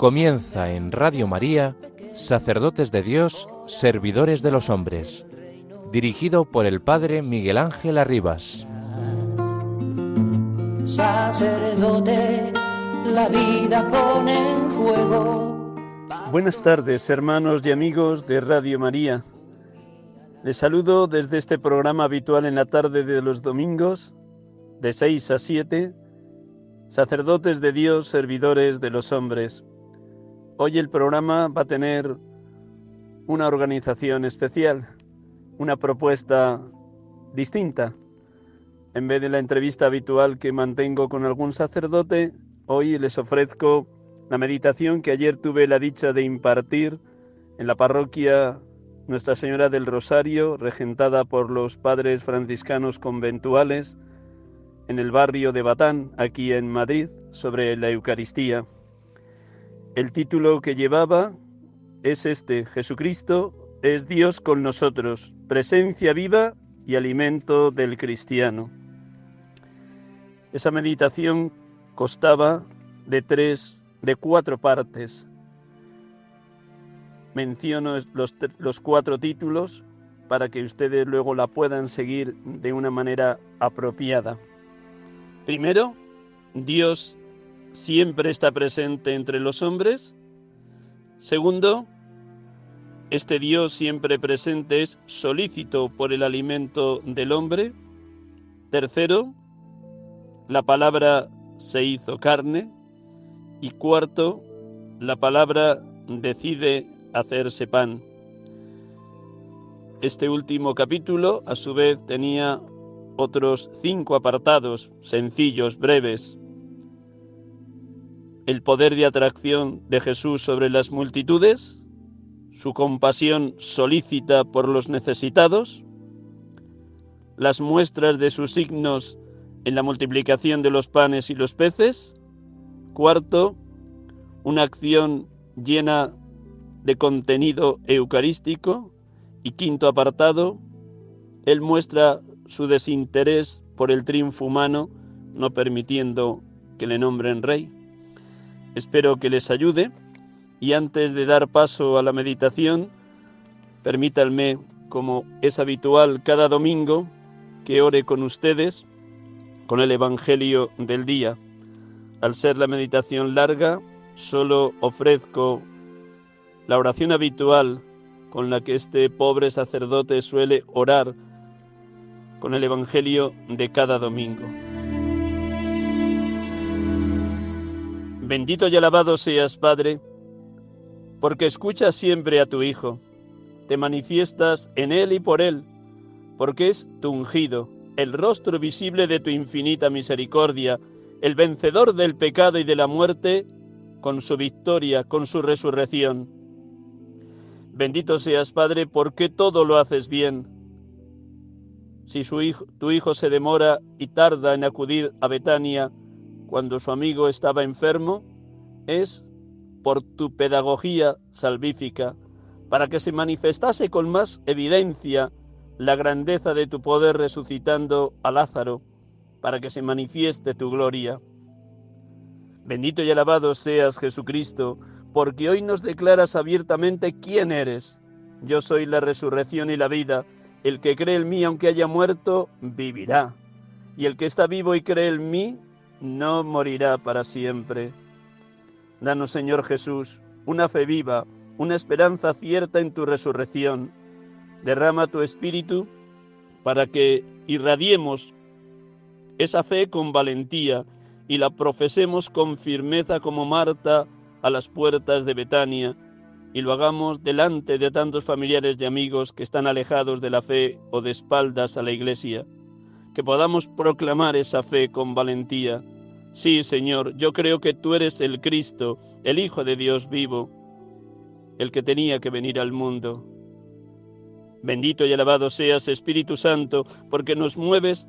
Comienza en Radio María, Sacerdotes de Dios, Servidores de los Hombres, dirigido por el Padre Miguel Ángel Arribas. Sacerdote, la vida pone en juego. Buenas tardes, hermanos y amigos de Radio María. Les saludo desde este programa habitual en la tarde de los domingos, de 6 a 7, sacerdotes de Dios, servidores de los hombres. Hoy el programa va a tener una organización especial, una propuesta distinta. En vez de la entrevista habitual que mantengo con algún sacerdote, hoy les ofrezco la meditación que ayer tuve la dicha de impartir en la parroquia Nuestra Señora del Rosario, regentada por los padres franciscanos conventuales, en el barrio de Batán, aquí en Madrid, sobre la Eucaristía. El título que llevaba es este, Jesucristo es Dios con nosotros, presencia viva y alimento del cristiano. Esa meditación costaba de tres, de cuatro partes. Menciono los, los cuatro títulos para que ustedes luego la puedan seguir de una manera apropiada. Primero, Dios siempre está presente entre los hombres. Segundo, este Dios siempre presente es solícito por el alimento del hombre. Tercero, la palabra se hizo carne. Y cuarto, la palabra decide hacerse pan. Este último capítulo, a su vez, tenía otros cinco apartados sencillos, breves. El poder de atracción de Jesús sobre las multitudes, su compasión solícita por los necesitados, las muestras de sus signos en la multiplicación de los panes y los peces, cuarto, una acción llena de contenido eucarístico, y quinto apartado, él muestra su desinterés por el triunfo humano, no permitiendo que le nombren rey. Espero que les ayude y antes de dar paso a la meditación, permítanme, como es habitual cada domingo, que ore con ustedes con el Evangelio del día. Al ser la meditación larga, solo ofrezco la oración habitual con la que este pobre sacerdote suele orar con el Evangelio de cada domingo. Bendito y alabado seas, Padre, porque escuchas siempre a tu Hijo, te manifiestas en Él y por Él, porque es tu ungido, el rostro visible de tu infinita misericordia, el vencedor del pecado y de la muerte, con su victoria, con su resurrección. Bendito seas, Padre, porque todo lo haces bien, si su hijo, tu hijo se demora y tarda en acudir a Betania cuando su amigo estaba enfermo, es por tu pedagogía salvífica, para que se manifestase con más evidencia la grandeza de tu poder resucitando a Lázaro, para que se manifieste tu gloria. Bendito y alabado seas Jesucristo, porque hoy nos declaras abiertamente quién eres. Yo soy la resurrección y la vida, el que cree en mí, aunque haya muerto, vivirá. Y el que está vivo y cree en mí, no morirá para siempre. Danos, Señor Jesús, una fe viva, una esperanza cierta en tu resurrección. Derrama tu espíritu para que irradiemos esa fe con valentía y la profesemos con firmeza como Marta a las puertas de Betania y lo hagamos delante de tantos familiares y amigos que están alejados de la fe o de espaldas a la iglesia, que podamos proclamar esa fe con valentía. Sí, Señor, yo creo que tú eres el Cristo, el Hijo de Dios vivo, el que tenía que venir al mundo. Bendito y alabado seas, Espíritu Santo, porque nos mueves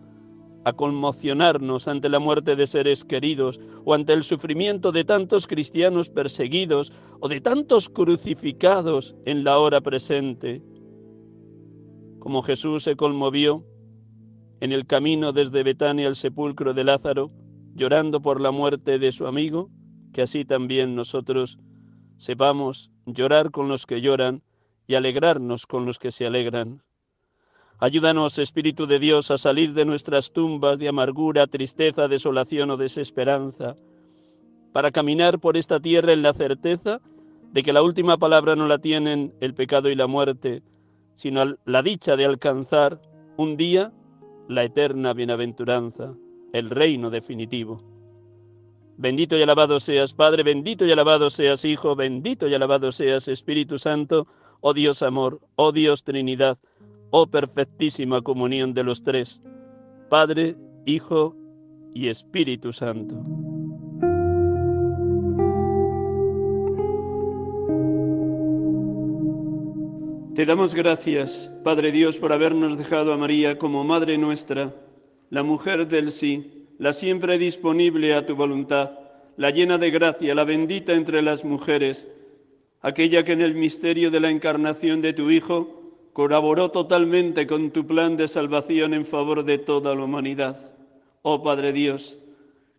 a conmocionarnos ante la muerte de seres queridos o ante el sufrimiento de tantos cristianos perseguidos o de tantos crucificados en la hora presente. Como Jesús se conmovió en el camino desde Betania al sepulcro de Lázaro, llorando por la muerte de su amigo, que así también nosotros sepamos llorar con los que lloran y alegrarnos con los que se alegran. Ayúdanos, Espíritu de Dios, a salir de nuestras tumbas de amargura, tristeza, desolación o desesperanza, para caminar por esta tierra en la certeza de que la última palabra no la tienen el pecado y la muerte, sino la dicha de alcanzar un día la eterna bienaventuranza, el reino definitivo. Bendito y alabado seas Padre, bendito y alabado seas Hijo, bendito y alabado seas Espíritu Santo, oh Dios amor, oh Dios Trinidad, oh perfectísima comunión de los tres, Padre, Hijo y Espíritu Santo. Te damos gracias, Padre Dios, por habernos dejado a María como Madre nuestra, la mujer del sí, la siempre disponible a tu voluntad, la llena de gracia, la bendita entre las mujeres, aquella que en el misterio de la encarnación de tu Hijo colaboró totalmente con tu plan de salvación en favor de toda la humanidad. Oh Padre Dios,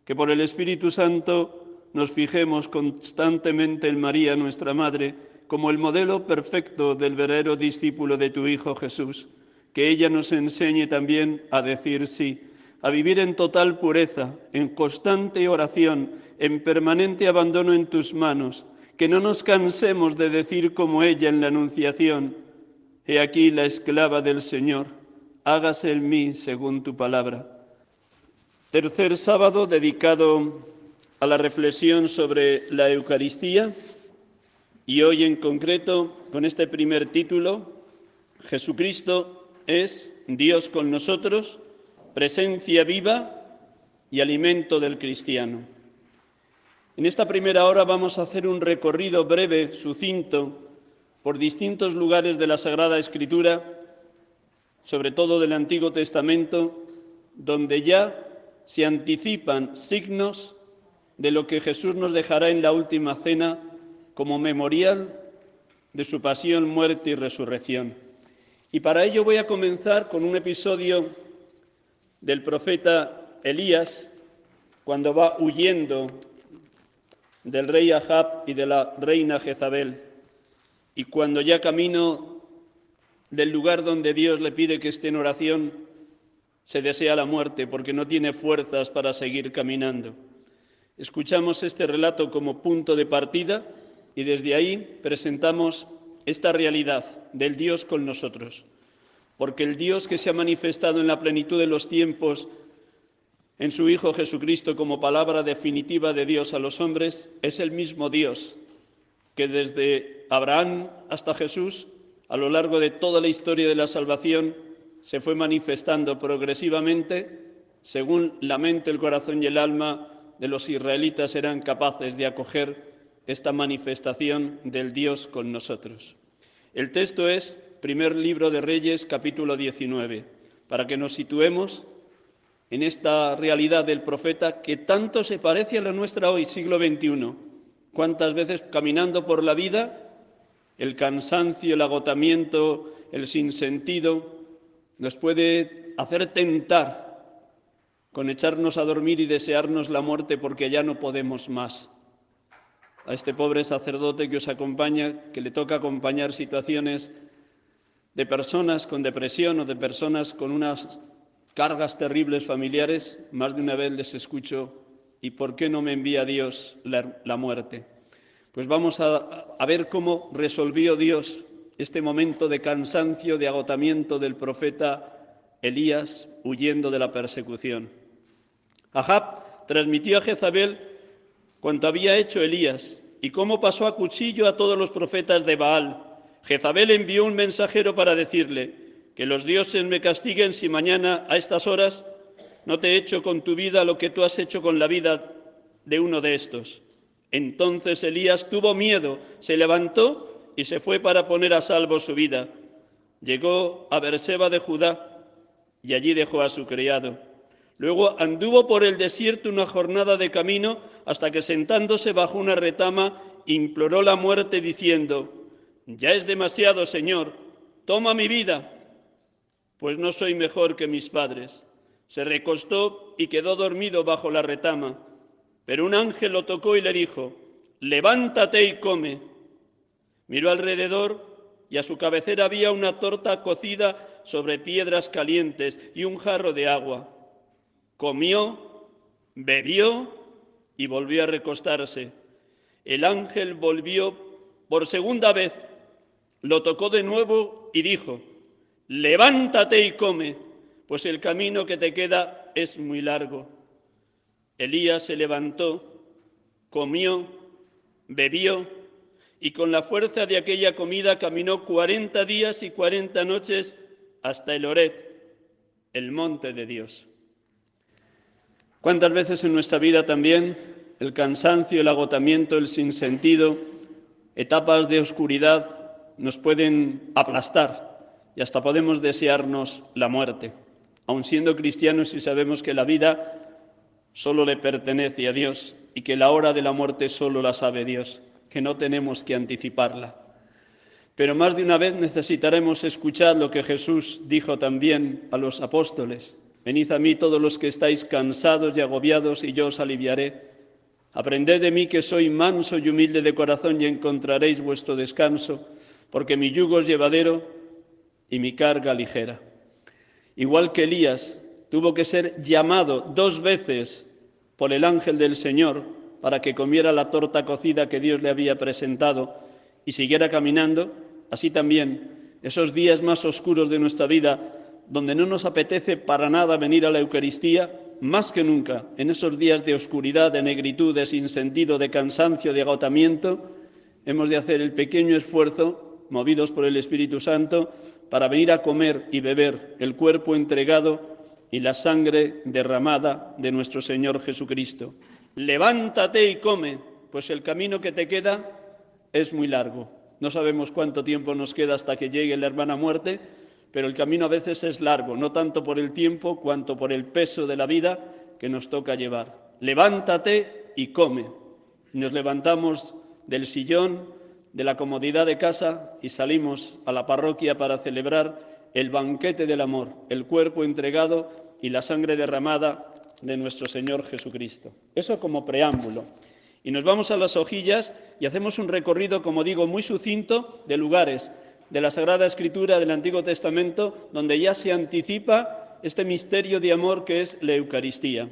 que por el Espíritu Santo nos fijemos constantemente en María, nuestra Madre, como el modelo perfecto del verdadero discípulo de tu Hijo Jesús, que ella nos enseñe también a decir sí, a vivir en total pureza, en constante oración, en permanente abandono en tus manos, que no nos cansemos de decir como ella en la Anunciación, He aquí la esclava del Señor, hágase en mí según tu palabra. Tercer sábado dedicado a la reflexión sobre la Eucaristía y hoy en concreto con este primer título, Jesucristo es Dios con nosotros, presencia viva y alimento del cristiano. En esta primera hora vamos a hacer un recorrido breve, sucinto, por distintos lugares de la Sagrada Escritura, sobre todo del Antiguo Testamento, donde ya se anticipan signos de lo que Jesús nos dejará en la última cena como memorial de su pasión, muerte y resurrección. Y para ello voy a comenzar con un episodio del profeta Elías, cuando va huyendo del rey Ahab y de la reina Jezabel. Y cuando ya camino del lugar donde Dios le pide que esté en oración, se desea la muerte porque no tiene fuerzas para seguir caminando. Escuchamos este relato como punto de partida y desde ahí presentamos esta realidad del Dios con nosotros. Porque el Dios que se ha manifestado en la plenitud de los tiempos en su Hijo Jesucristo como palabra definitiva de Dios a los hombres es el mismo Dios que desde Abraham hasta Jesús, a lo largo de toda la historia de la salvación, se fue manifestando progresivamente según la mente, el corazón y el alma de los israelitas eran capaces de acoger esta manifestación del Dios con nosotros. El texto es primer libro de Reyes, capítulo 19, para que nos situemos en esta realidad del profeta que tanto se parece a la nuestra hoy, siglo XXI ¿Cuántas veces caminando por la vida el cansancio, el agotamiento, el sinsentido nos puede hacer tentar con echarnos a dormir y desearnos la muerte porque ya no podemos más? A este pobre sacerdote que os acompaña, que le toca acompañar situaciones de personas con depresión o de personas con unas cargas terribles familiares, más de una vez les escucho ¿Y por qué no me envía Dios la, muerte? Pues vamos a, a ver cómo resolvió Dios este momento de cansancio, de agotamiento del profeta Elías huyendo de la persecución. Ahab transmitió a Jezabel cuanto había hecho Elías y cómo pasó a cuchillo a todos los profetas de Baal. Jezabel envió un mensajero para decirle que los dioses me castiguen si mañana a estas horas no te he hecho con tu vida lo que tú has hecho con la vida de uno de estos. Entonces Elías tuvo miedo, se levantó y se fue para poner a salvo su vida. Llegó a Berseba de Judá y allí dejó a su criado. Luego anduvo por el desierto una jornada de camino hasta que sentándose bajo una retama imploró la muerte diciendo, Ya es demasiado, Señor, toma mi vida, pues no soy mejor que mis padres. Se recostó y quedó dormido bajo la retama. Pero un ángel lo tocó y le dijo, levántate y come. Miró alrededor y a su cabecera había una torta cocida sobre piedras calientes y un jarro de agua. Comió, bebió y volvió a recostarse. El ángel volvió por segunda vez, lo tocó de nuevo y dijo, levántate y come, pues el camino que te queda es muy largo. Elías se levantó, comió, bebió y con la fuerza de aquella comida caminó cuarenta días y cuarenta noches hasta el Oret, el monte de Dios. ¿Cuántas veces en nuestra vida también el cansancio, el agotamiento, el sinsentido, etapas de oscuridad nos pueden aplastar y hasta podemos desearnos la muerte, aun siendo cristianos y sabemos que la vida solo le pertenece a Dios y que la hora de la muerte solo la sabe Dios, que no tenemos que anticiparla. Pero más de una vez necesitaremos escuchar lo que Jesús dijo también a los apóstoles. Venid a mí todos los que estáis cansados y agobiados y yo os aliviaré. Aprended de mí que soy manso y humilde de corazón y encontraréis vuestro descanso, porque mi yugo es llevadero y mi carga ligera. Igual que Elías tuvo que ser llamado dos veces por el ángel del Señor para que comiera la torta cocida que Dios le había presentado y siguiera caminando, así también esos días más oscuros de nuestra vida, donde no nos apetece para nada venir a la Eucaristía, más que nunca, en esos días de oscuridad, de negritud, de sinsentido, de cansancio, de agotamiento, hemos de hacer el pequeño esfuerzo, movidos por el Espíritu Santo, para venir a comer y beber el cuerpo entregado y la sangre derramada de nuestro Señor Jesucristo. Levántate y come, pues el camino que te queda es muy largo. No sabemos cuánto tiempo nos queda hasta que llegue la hermana muerte, pero el camino a veces es largo, no tanto por el tiempo cuanto por el peso de la vida que nos toca llevar. Levántate y come. Nos levantamos del sillón, de la comodidad de casa y salimos a la parroquia para celebrar el banquete del amor, el cuerpo entregado y la sangre derramada de nuestro Señor Jesucristo. Eso como preámbulo. Y nos vamos a las hojillas y hacemos un recorrido, como digo, muy sucinto de lugares de la Sagrada Escritura del Antiguo Testamento, donde ya se anticipa este misterio de amor que es la Eucaristía.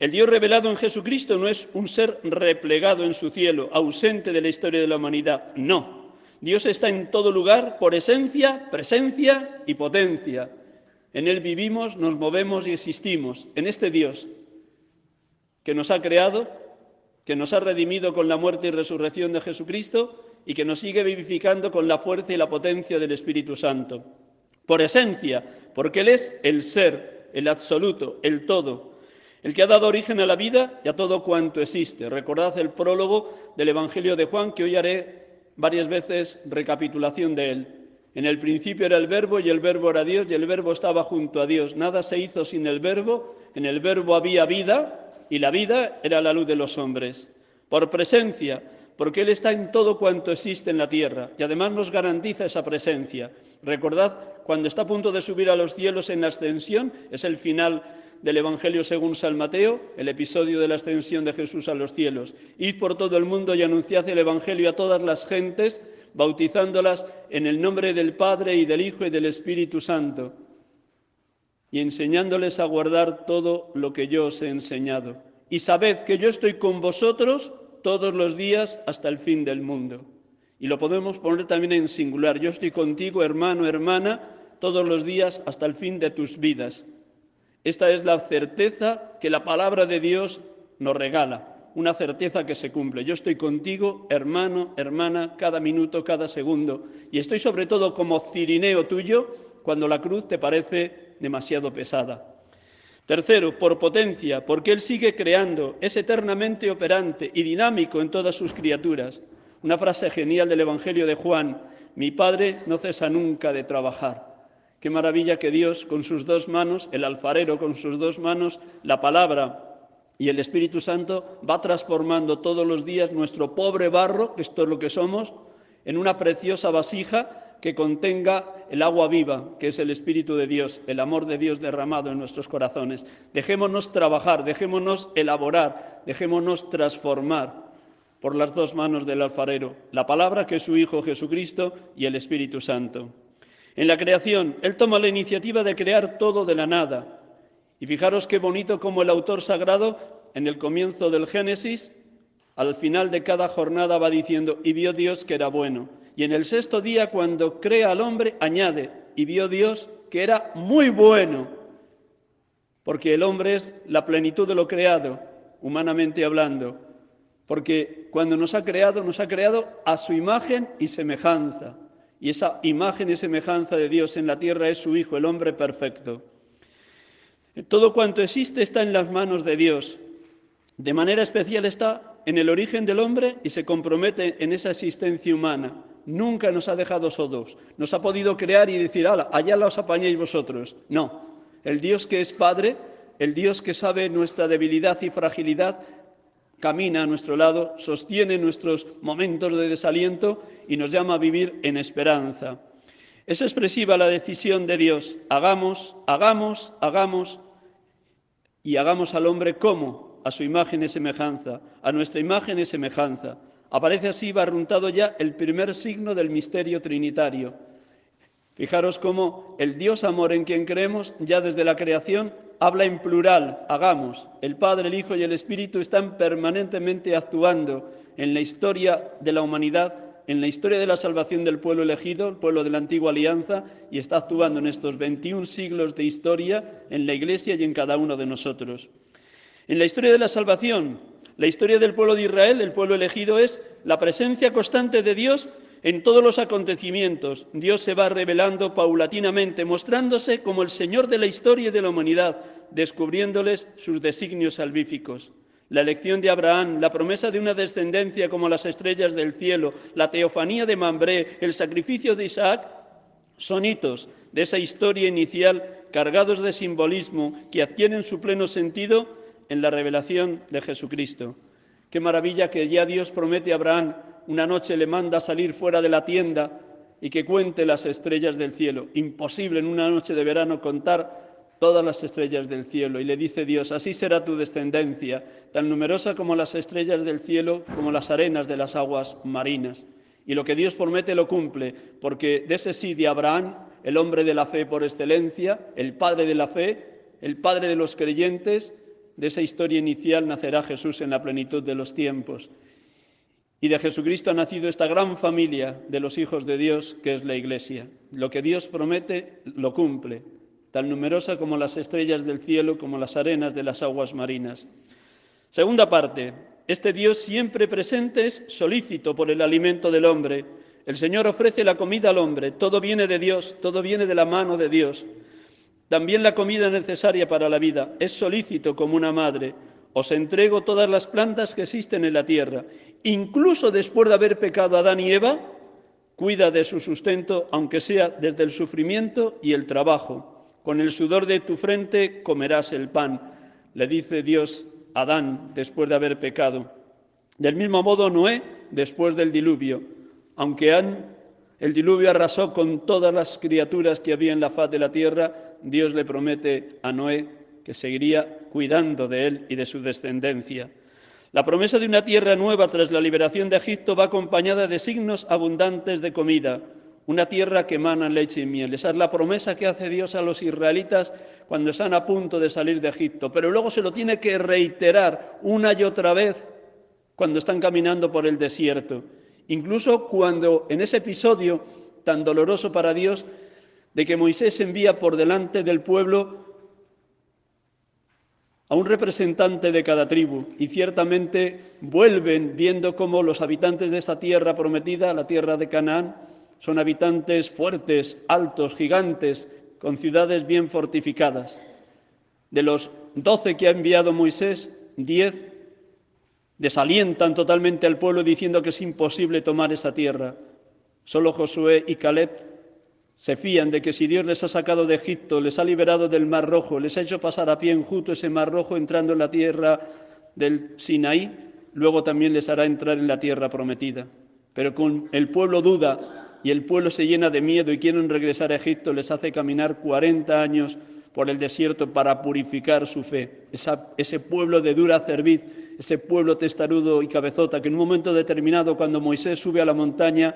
El Dios revelado en Jesucristo no es un ser replegado en su cielo, ausente de la historia de la humanidad, no. Dios está en todo lugar por esencia, presencia y potencia. En Él vivimos, nos movemos y existimos, en este Dios que nos ha creado, que nos ha redimido con la muerte y resurrección de Jesucristo y que nos sigue vivificando con la fuerza y la potencia del Espíritu Santo. Por esencia, porque Él es el ser, el absoluto, el todo, el que ha dado origen a la vida y a todo cuanto existe. Recordad el prólogo del Evangelio de Juan, que hoy haré varias veces recapitulación de él. En el principio era el verbo y el verbo era Dios y el verbo estaba junto a Dios. Nada se hizo sin el verbo, en el verbo había vida y la vida era la luz de los hombres. Por presencia, porque Él está en todo cuanto existe en la tierra y además nos garantiza esa presencia. Recordad, cuando está a punto de subir a los cielos en la ascensión, es el final del Evangelio según San Mateo, el episodio de la ascensión de Jesús a los cielos. Id por todo el mundo y anunciad el Evangelio a todas las gentes, bautizándolas en el nombre del Padre y del Hijo y del Espíritu Santo, y enseñándoles a guardar todo lo que yo os he enseñado. Y sabed que yo estoy con vosotros todos los días hasta el fin del mundo. Y lo podemos poner también en singular. Yo estoy contigo, hermano, hermana, todos los días hasta el fin de tus vidas. Esta es la certeza que la palabra de Dios nos regala, una certeza que se cumple. Yo estoy contigo, hermano, hermana, cada minuto, cada segundo. Y estoy sobre todo como cirineo tuyo cuando la cruz te parece demasiado pesada. Tercero, por potencia, porque Él sigue creando, es eternamente operante y dinámico en todas sus criaturas. Una frase genial del Evangelio de Juan, mi Padre no cesa nunca de trabajar. Qué maravilla que Dios con sus dos manos, el alfarero con sus dos manos, la palabra y el Espíritu Santo va transformando todos los días nuestro pobre barro, que esto es lo que somos, en una preciosa vasija que contenga el agua viva, que es el Espíritu de Dios, el amor de Dios derramado en nuestros corazones. Dejémonos trabajar, dejémonos elaborar, dejémonos transformar por las dos manos del alfarero, la palabra que es su Hijo Jesucristo y el Espíritu Santo. En la creación, Él toma la iniciativa de crear todo de la nada. Y fijaros qué bonito como el autor sagrado, en el comienzo del Génesis, al final de cada jornada va diciendo, y vio Dios que era bueno. Y en el sexto día, cuando crea al hombre, añade, y vio Dios que era muy bueno, porque el hombre es la plenitud de lo creado, humanamente hablando, porque cuando nos ha creado, nos ha creado a su imagen y semejanza. Y esa imagen y semejanza de Dios en la tierra es su Hijo, el hombre perfecto. Todo cuanto existe está en las manos de Dios. De manera especial está en el origen del hombre y se compromete en esa existencia humana. Nunca nos ha dejado solos. Nos ha podido crear y decir, allá los apañéis vosotros. No. El Dios que es Padre, el Dios que sabe nuestra debilidad y fragilidad, camina a nuestro lado, sostiene nuestros momentos de desaliento y nos llama a vivir en esperanza. Es expresiva la decisión de Dios. Hagamos, hagamos, hagamos y hagamos al hombre como a su imagen y semejanza, a nuestra imagen y semejanza. Aparece así barruntado ya el primer signo del misterio trinitario. Fijaros cómo el Dios amor en quien creemos ya desde la creación habla en plural, hagamos. El Padre, el Hijo y el Espíritu están permanentemente actuando en la historia de la humanidad, en la historia de la salvación del pueblo elegido, el pueblo de la antigua alianza, y está actuando en estos 21 siglos de historia en la Iglesia y en cada uno de nosotros. En la historia de la salvación, la historia del pueblo de Israel, el pueblo elegido, es la presencia constante de Dios en todos los acontecimientos, Dios se va revelando paulatinamente, mostrándose como el Señor de la historia y de la humanidad, descubriéndoles sus designios salvíficos. La elección de Abraham, la promesa de una descendencia como las estrellas del cielo, la teofanía de Mambré, el sacrificio de Isaac, son hitos de esa historia inicial cargados de simbolismo que adquieren su pleno sentido en la revelación de Jesucristo. Qué maravilla que ya Dios promete a Abraham una noche le manda salir fuera de la tienda y que cuente las estrellas del cielo. Imposible en una noche de verano contar todas las estrellas del cielo. Y le dice Dios, así será tu descendencia, tan numerosa como las estrellas del cielo, como las arenas de las aguas marinas. Y lo que Dios promete lo cumple, porque de ese sí de Abraham, el hombre de la fe por excelencia, el padre de la fe, el padre de los creyentes, de esa historia inicial nacerá Jesús en la plenitud de los tiempos. Y de Jesucristo ha nacido esta gran familia de los hijos de Dios que es la Iglesia. Lo que Dios promete lo cumple, tan numerosa como las estrellas del cielo, como las arenas de las aguas marinas. Segunda parte, este Dios siempre presente es solícito por el alimento del hombre. El Señor ofrece la comida al hombre, todo viene de Dios, todo viene de la mano de Dios. También la comida necesaria para la vida es solícito como una madre os entrego todas las plantas que existen en la tierra. Incluso después de haber pecado Adán y Eva, cuida de su sustento, aunque sea desde el sufrimiento y el trabajo. Con el sudor de tu frente comerás el pan, le dice Dios a Adán después de haber pecado. Del mismo modo Noé después del diluvio, aunque el diluvio arrasó con todas las criaturas que había en la faz de la tierra, Dios le promete a Noé que seguiría cuidando de él y de su descendencia. La promesa de una tierra nueva tras la liberación de Egipto va acompañada de signos abundantes de comida, una tierra que emana leche y miel. Esa es la promesa que hace Dios a los israelitas cuando están a punto de salir de Egipto, pero luego se lo tiene que reiterar una y otra vez cuando están caminando por el desierto. Incluso cuando en ese episodio tan doloroso para Dios de que Moisés envía por delante del pueblo a un representante de cada tribu y ciertamente vuelven viendo cómo los habitantes de esta tierra prometida, la tierra de Canaán, son habitantes fuertes, altos, gigantes, con ciudades bien fortificadas. De los doce que ha enviado Moisés, diez desalientan totalmente al pueblo diciendo que es imposible tomar esa tierra. Solo Josué y Caleb se fían de que si Dios les ha sacado de Egipto, les ha liberado del Mar Rojo, les ha hecho pasar a pie enjuto ese Mar Rojo entrando en la tierra del Sinaí, luego también les hará entrar en la tierra prometida. Pero con el pueblo duda y el pueblo se llena de miedo y quieren regresar a Egipto, les hace caminar 40 años por el desierto para purificar su fe. ese pueblo de dura cerviz, ese pueblo testarudo y cabezota, que en un momento determinado, cuando Moisés sube a la montaña,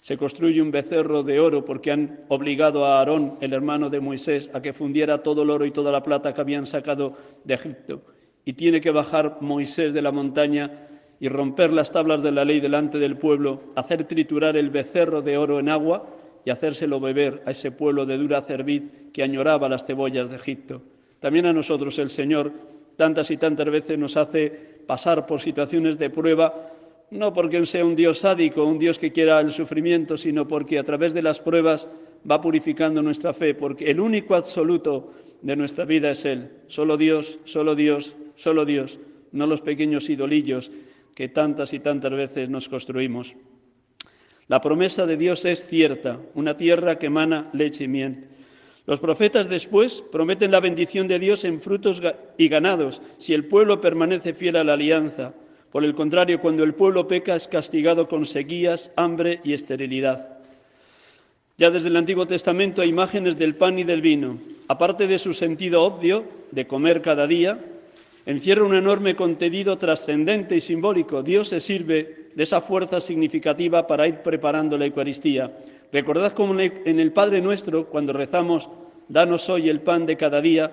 se construye un becerro de oro porque han obligado a Aarón, el hermano de Moisés, a que fundiera todo el oro y toda la plata que habían sacado de Egipto. Y tiene que bajar Moisés de la montaña y romper las tablas de la ley delante del pueblo, hacer triturar el becerro de oro en agua y hacérselo beber a ese pueblo de dura cerviz que añoraba las cebollas de Egipto. También a nosotros el Señor tantas y tantas veces nos hace pasar por situaciones de prueba, no porque sea un Dios sádico, un Dios que quiera el sufrimiento, sino porque a través de las pruebas va purificando nuestra fe, porque el único absoluto de nuestra vida es Él. Solo Dios, solo Dios, solo Dios, no los pequeños idolillos que tantas y tantas veces nos construimos. La promesa de Dios es cierta, una tierra que emana leche y miel. Los profetas después prometen la bendición de Dios en frutos y ganados, si el pueblo permanece fiel a la alianza. Por el contrario, cuando el pueblo peca es castigado con sequías, hambre y esterilidad. Ya desde el Antiguo Testamento hay imágenes del pan y del vino. Aparte de su sentido obvio, de comer cada día, encierra un enorme contenido trascendente y simbólico. Dios se sirve de esa fuerza significativa para ir preparando la Eucaristía. Recordad cómo en el Padre nuestro, cuando rezamos, danos hoy el pan de cada día,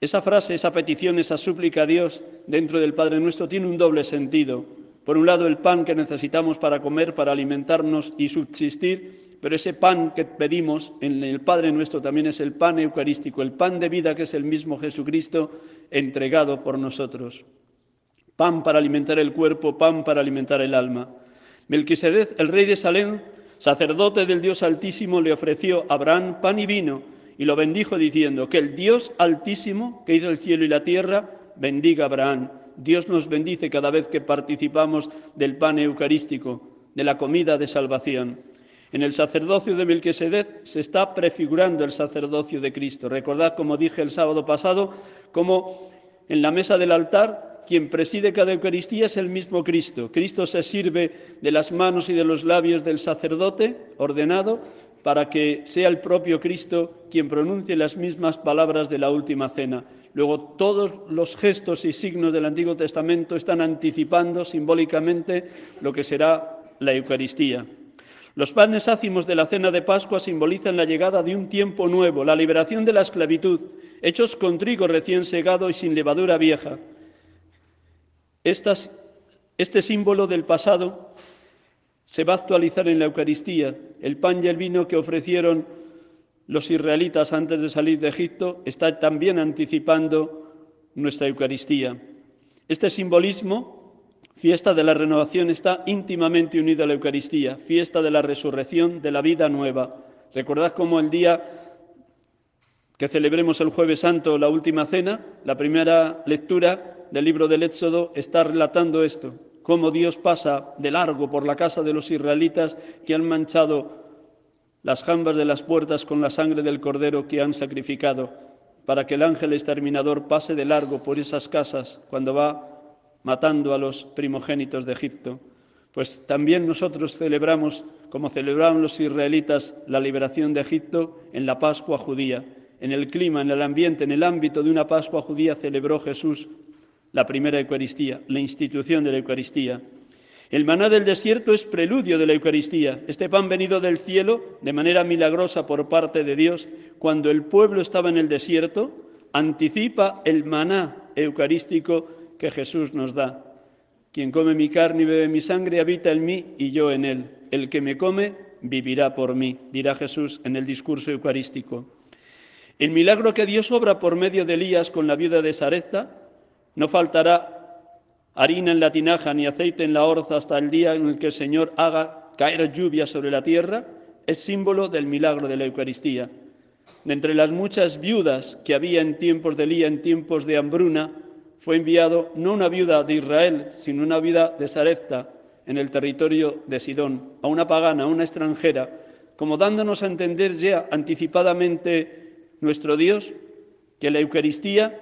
esa frase, esa petición, esa súplica a Dios dentro del Padre nuestro tiene un doble sentido. Por un lado, el pan que necesitamos para comer, para alimentarnos y subsistir, pero ese pan que pedimos en el Padre nuestro también es el pan eucarístico, el pan de vida que es el mismo Jesucristo entregado por nosotros. Pan para alimentar el cuerpo, pan para alimentar el alma. Melquisedec, el rey de Salem, sacerdote del Dios Altísimo, le ofreció a Abraham pan y vino y lo bendijo diciendo que el Dios Altísimo, que hizo el cielo y la tierra, bendiga a Abraham. Dios nos bendice cada vez que participamos del pan eucarístico, de la comida de salvación. En el sacerdocio de Melquisedec se está prefigurando el sacerdocio de Cristo. Recordad, como dije el sábado pasado, como en la mesa del altar quien preside cada Eucaristía es el mismo Cristo. Cristo se sirve de las manos y de los labios del sacerdote ordenado para que sea el propio Cristo quien pronuncie las mismas palabras de la última cena. Luego todos los gestos y signos del Antiguo Testamento están anticipando simbólicamente lo que será la Eucaristía. Los panes ácimos de la cena de Pascua simbolizan la llegada de un tiempo nuevo, la liberación de la esclavitud, hechos con trigo recién segado y sin levadura vieja. este símbolo del pasado se va a actualizar en la Eucaristía. El pan y el vino que ofrecieron los israelitas antes de salir de Egipto está también anticipando nuestra Eucaristía. Este simbolismo Fiesta de la renovación está íntimamente unida a la Eucaristía, fiesta de la resurrección, de la vida nueva. Recordad cómo el día que celebremos el jueves santo, la última cena, la primera lectura del libro del Éxodo está relatando esto, cómo Dios pasa de largo por la casa de los israelitas que han manchado las jambas de las puertas con la sangre del cordero que han sacrificado, para que el ángel exterminador pase de largo por esas casas cuando va matando a los primogénitos de Egipto. Pues también nosotros celebramos, como celebraron los israelitas, la liberación de Egipto en la Pascua judía. En el clima, en el ambiente, en el ámbito de una Pascua judía celebró Jesús la primera Eucaristía, la institución de la Eucaristía. El maná del desierto es preludio de la Eucaristía. Este pan venido del cielo de manera milagrosa por parte de Dios, cuando el pueblo estaba en el desierto, anticipa el maná eucarístico que Jesús nos da. Quien come mi carne y bebe mi sangre habita en mí y yo en él. El que me come vivirá por mí, dirá Jesús en el discurso eucarístico. El milagro que Dios obra por medio de Elías con la viuda de Sarepta, no faltará harina en la tinaja ni aceite en la orza hasta el día en el que el Señor haga caer lluvia sobre la tierra, es símbolo del milagro de la Eucaristía. De entre las muchas viudas que había en tiempos de Elías, en tiempos de hambruna, fue enviado no una viuda de Israel, sino una viuda de Sarepta, en el territorio de Sidón, a una pagana, a una extranjera, como dándonos a entender ya anticipadamente nuestro Dios que la Eucaristía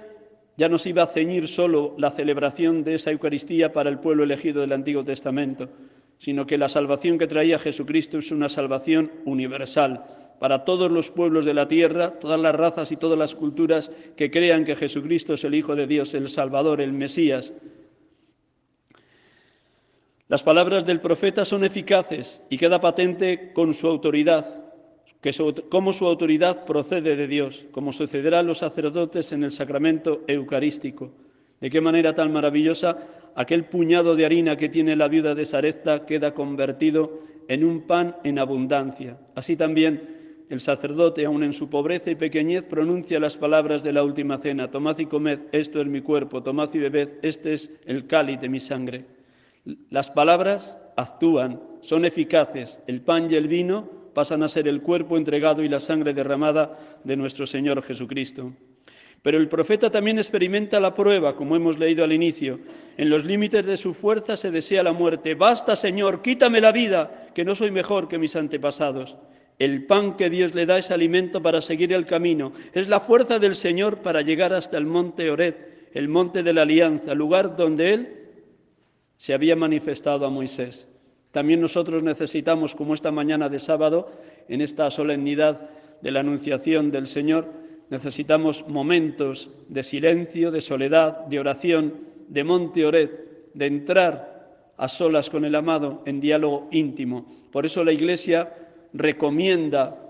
ya no se iba a ceñir solo la celebración de esa Eucaristía para el pueblo elegido del Antiguo Testamento, sino que la salvación que traía Jesucristo es una salvación universal para todos los pueblos de la tierra, todas las razas y todas las culturas que crean que Jesucristo es el Hijo de Dios, el Salvador, el Mesías. Las palabras del profeta son eficaces y queda patente con su autoridad, que cómo su autoridad procede de Dios, como sucederá a los sacerdotes en el sacramento eucarístico. De qué manera tan maravillosa aquel puñado de harina que tiene la viuda de Sarepta queda convertido en un pan en abundancia. Así también el sacerdote, aun en su pobreza y pequeñez, pronuncia las palabras de la última cena, tomad y comed, esto es mi cuerpo, tomad y bebed, este es el cáliz de mi sangre. Las palabras actúan, son eficaces, el pan y el vino pasan a ser el cuerpo entregado y la sangre derramada de nuestro Señor Jesucristo. Pero el profeta también experimenta la prueba, como hemos leído al inicio. En los límites de su fuerza se desea la muerte. Basta, Señor, quítame la vida, que no soy mejor que mis antepasados. El pan que Dios le da es alimento para seguir el camino. Es la fuerza del Señor para llegar hasta el monte Ored, el monte de la alianza, lugar donde Él se había manifestado a Moisés. También nosotros necesitamos, como esta mañana de sábado, en esta solemnidad de la Anunciación del Señor, necesitamos momentos de silencio, de soledad, de oración, de monte Ored, de entrar a solas con el amado en diálogo íntimo. Por eso la Iglesia recomienda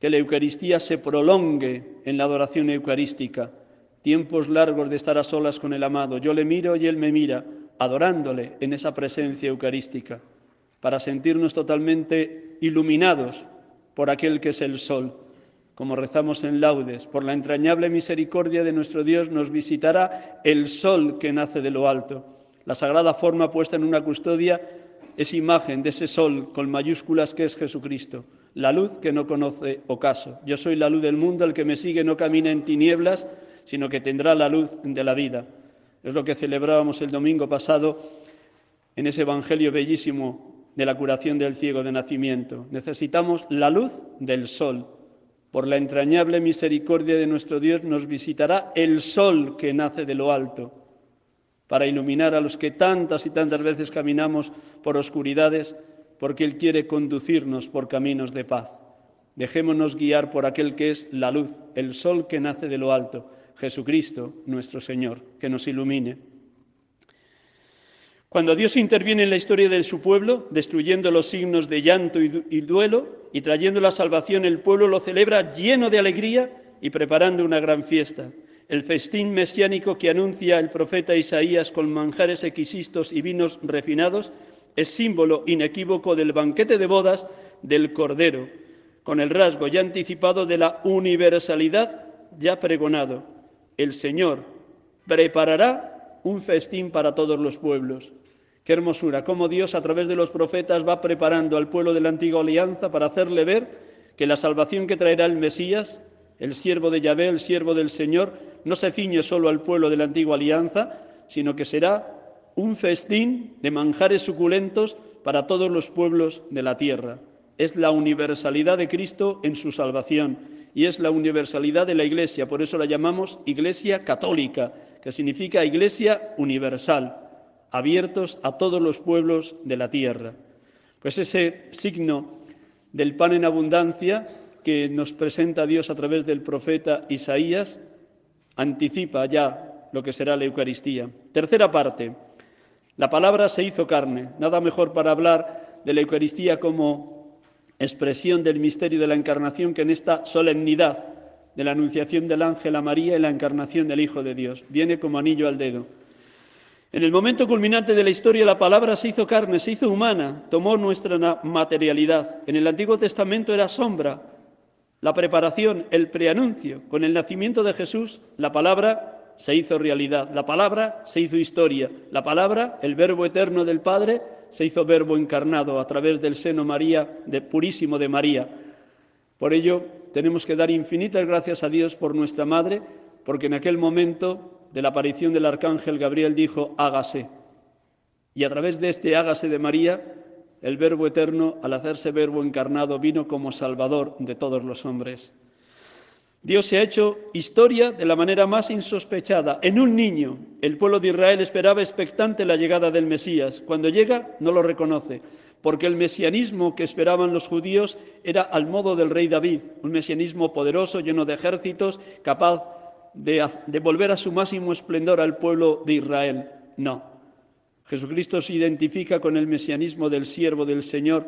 que la Eucaristía se prolongue en la adoración eucarística, tiempos largos de estar a solas con el amado. Yo le miro y él me mira, adorándole en esa presencia eucarística, para sentirnos totalmente iluminados por aquel que es el sol. Como rezamos en laudes, por la entrañable misericordia de nuestro Dios nos visitará el sol que nace de lo alto. La sagrada forma puesta en una custodia es imagen de ese sol con mayúsculas que es Jesucristo, la luz que no conoce ocaso. Yo soy la luz del mundo, el que me sigue no camina en tinieblas, sino que tendrá la luz de la vida. Es lo que celebrábamos el domingo pasado en ese Evangelio bellísimo de la curación del ciego de nacimiento. Necesitamos la luz del sol. Por la entrañable misericordia de nuestro Dios nos visitará el sol que nace de lo alto para iluminar a los que tantas y tantas veces caminamos por oscuridades, porque Él quiere conducirnos por caminos de paz. Dejémonos guiar por aquel que es la luz, el sol que nace de lo alto, Jesucristo nuestro Señor, que nos ilumine. Cuando Dios interviene en la historia de su pueblo, destruyendo los signos de llanto y duelo y trayendo la salvación, el pueblo lo celebra lleno de alegría y preparando una gran fiesta el festín mesiánico que anuncia el profeta Isaías con manjares exquisitos y vinos refinados es símbolo inequívoco del banquete de bodas del Cordero, con el rasgo ya anticipado de la universalidad ya pregonado. El Señor preparará un festín para todos los pueblos. Qué hermosura, cómo Dios a través de los profetas va preparando al pueblo de la antigua alianza para hacerle ver que la salvación que traerá el Mesías, el siervo de Yahvé, el siervo del Señor, no se ciñe solo al pueblo de la antigua alianza, sino que será un festín de manjares suculentos para todos los pueblos de la tierra. Es la universalidad de Cristo en su salvación y es la universalidad de la Iglesia, por eso la llamamos Iglesia católica, que significa Iglesia universal, abiertos a todos los pueblos de la tierra. Pues ese signo del pan en abundancia que nos presenta Dios a través del profeta Isaías anticipa ya lo que será la Eucaristía. Tercera parte, la palabra se hizo carne. Nada mejor para hablar de la Eucaristía como expresión del misterio de la encarnación que en esta solemnidad de la anunciación del ángel a María y la encarnación del Hijo de Dios. Viene como anillo al dedo. En el momento culminante de la historia, la palabra se hizo carne, se hizo humana, tomó nuestra materialidad. En el Antiguo Testamento era sombra, la preparación, el preanuncio. Con el nacimiento de Jesús, la palabra se hizo realidad, la palabra se hizo historia, la palabra, el verbo eterno del Padre, se hizo verbo encarnado a través del seno María, de purísimo de María. Por ello, tenemos que dar infinitas gracias a Dios por nuestra Madre, porque en aquel momento de la aparición del arcángel Gabriel dijo, hágase. Y a través de este hágase de María, el Verbo eterno, al hacerse Verbo encarnado, vino como Salvador de todos los hombres. Dios se ha hecho historia de la manera más insospechada. En un niño, el pueblo de Israel esperaba expectante la llegada del Mesías. Cuando llega, no lo reconoce, porque el mesianismo que esperaban los judíos era al modo del rey David, un mesianismo poderoso, lleno de ejércitos, capaz de, de volver a su máximo esplendor al pueblo de Israel. No. Jesucristo se identifica con el mesianismo del siervo del Señor,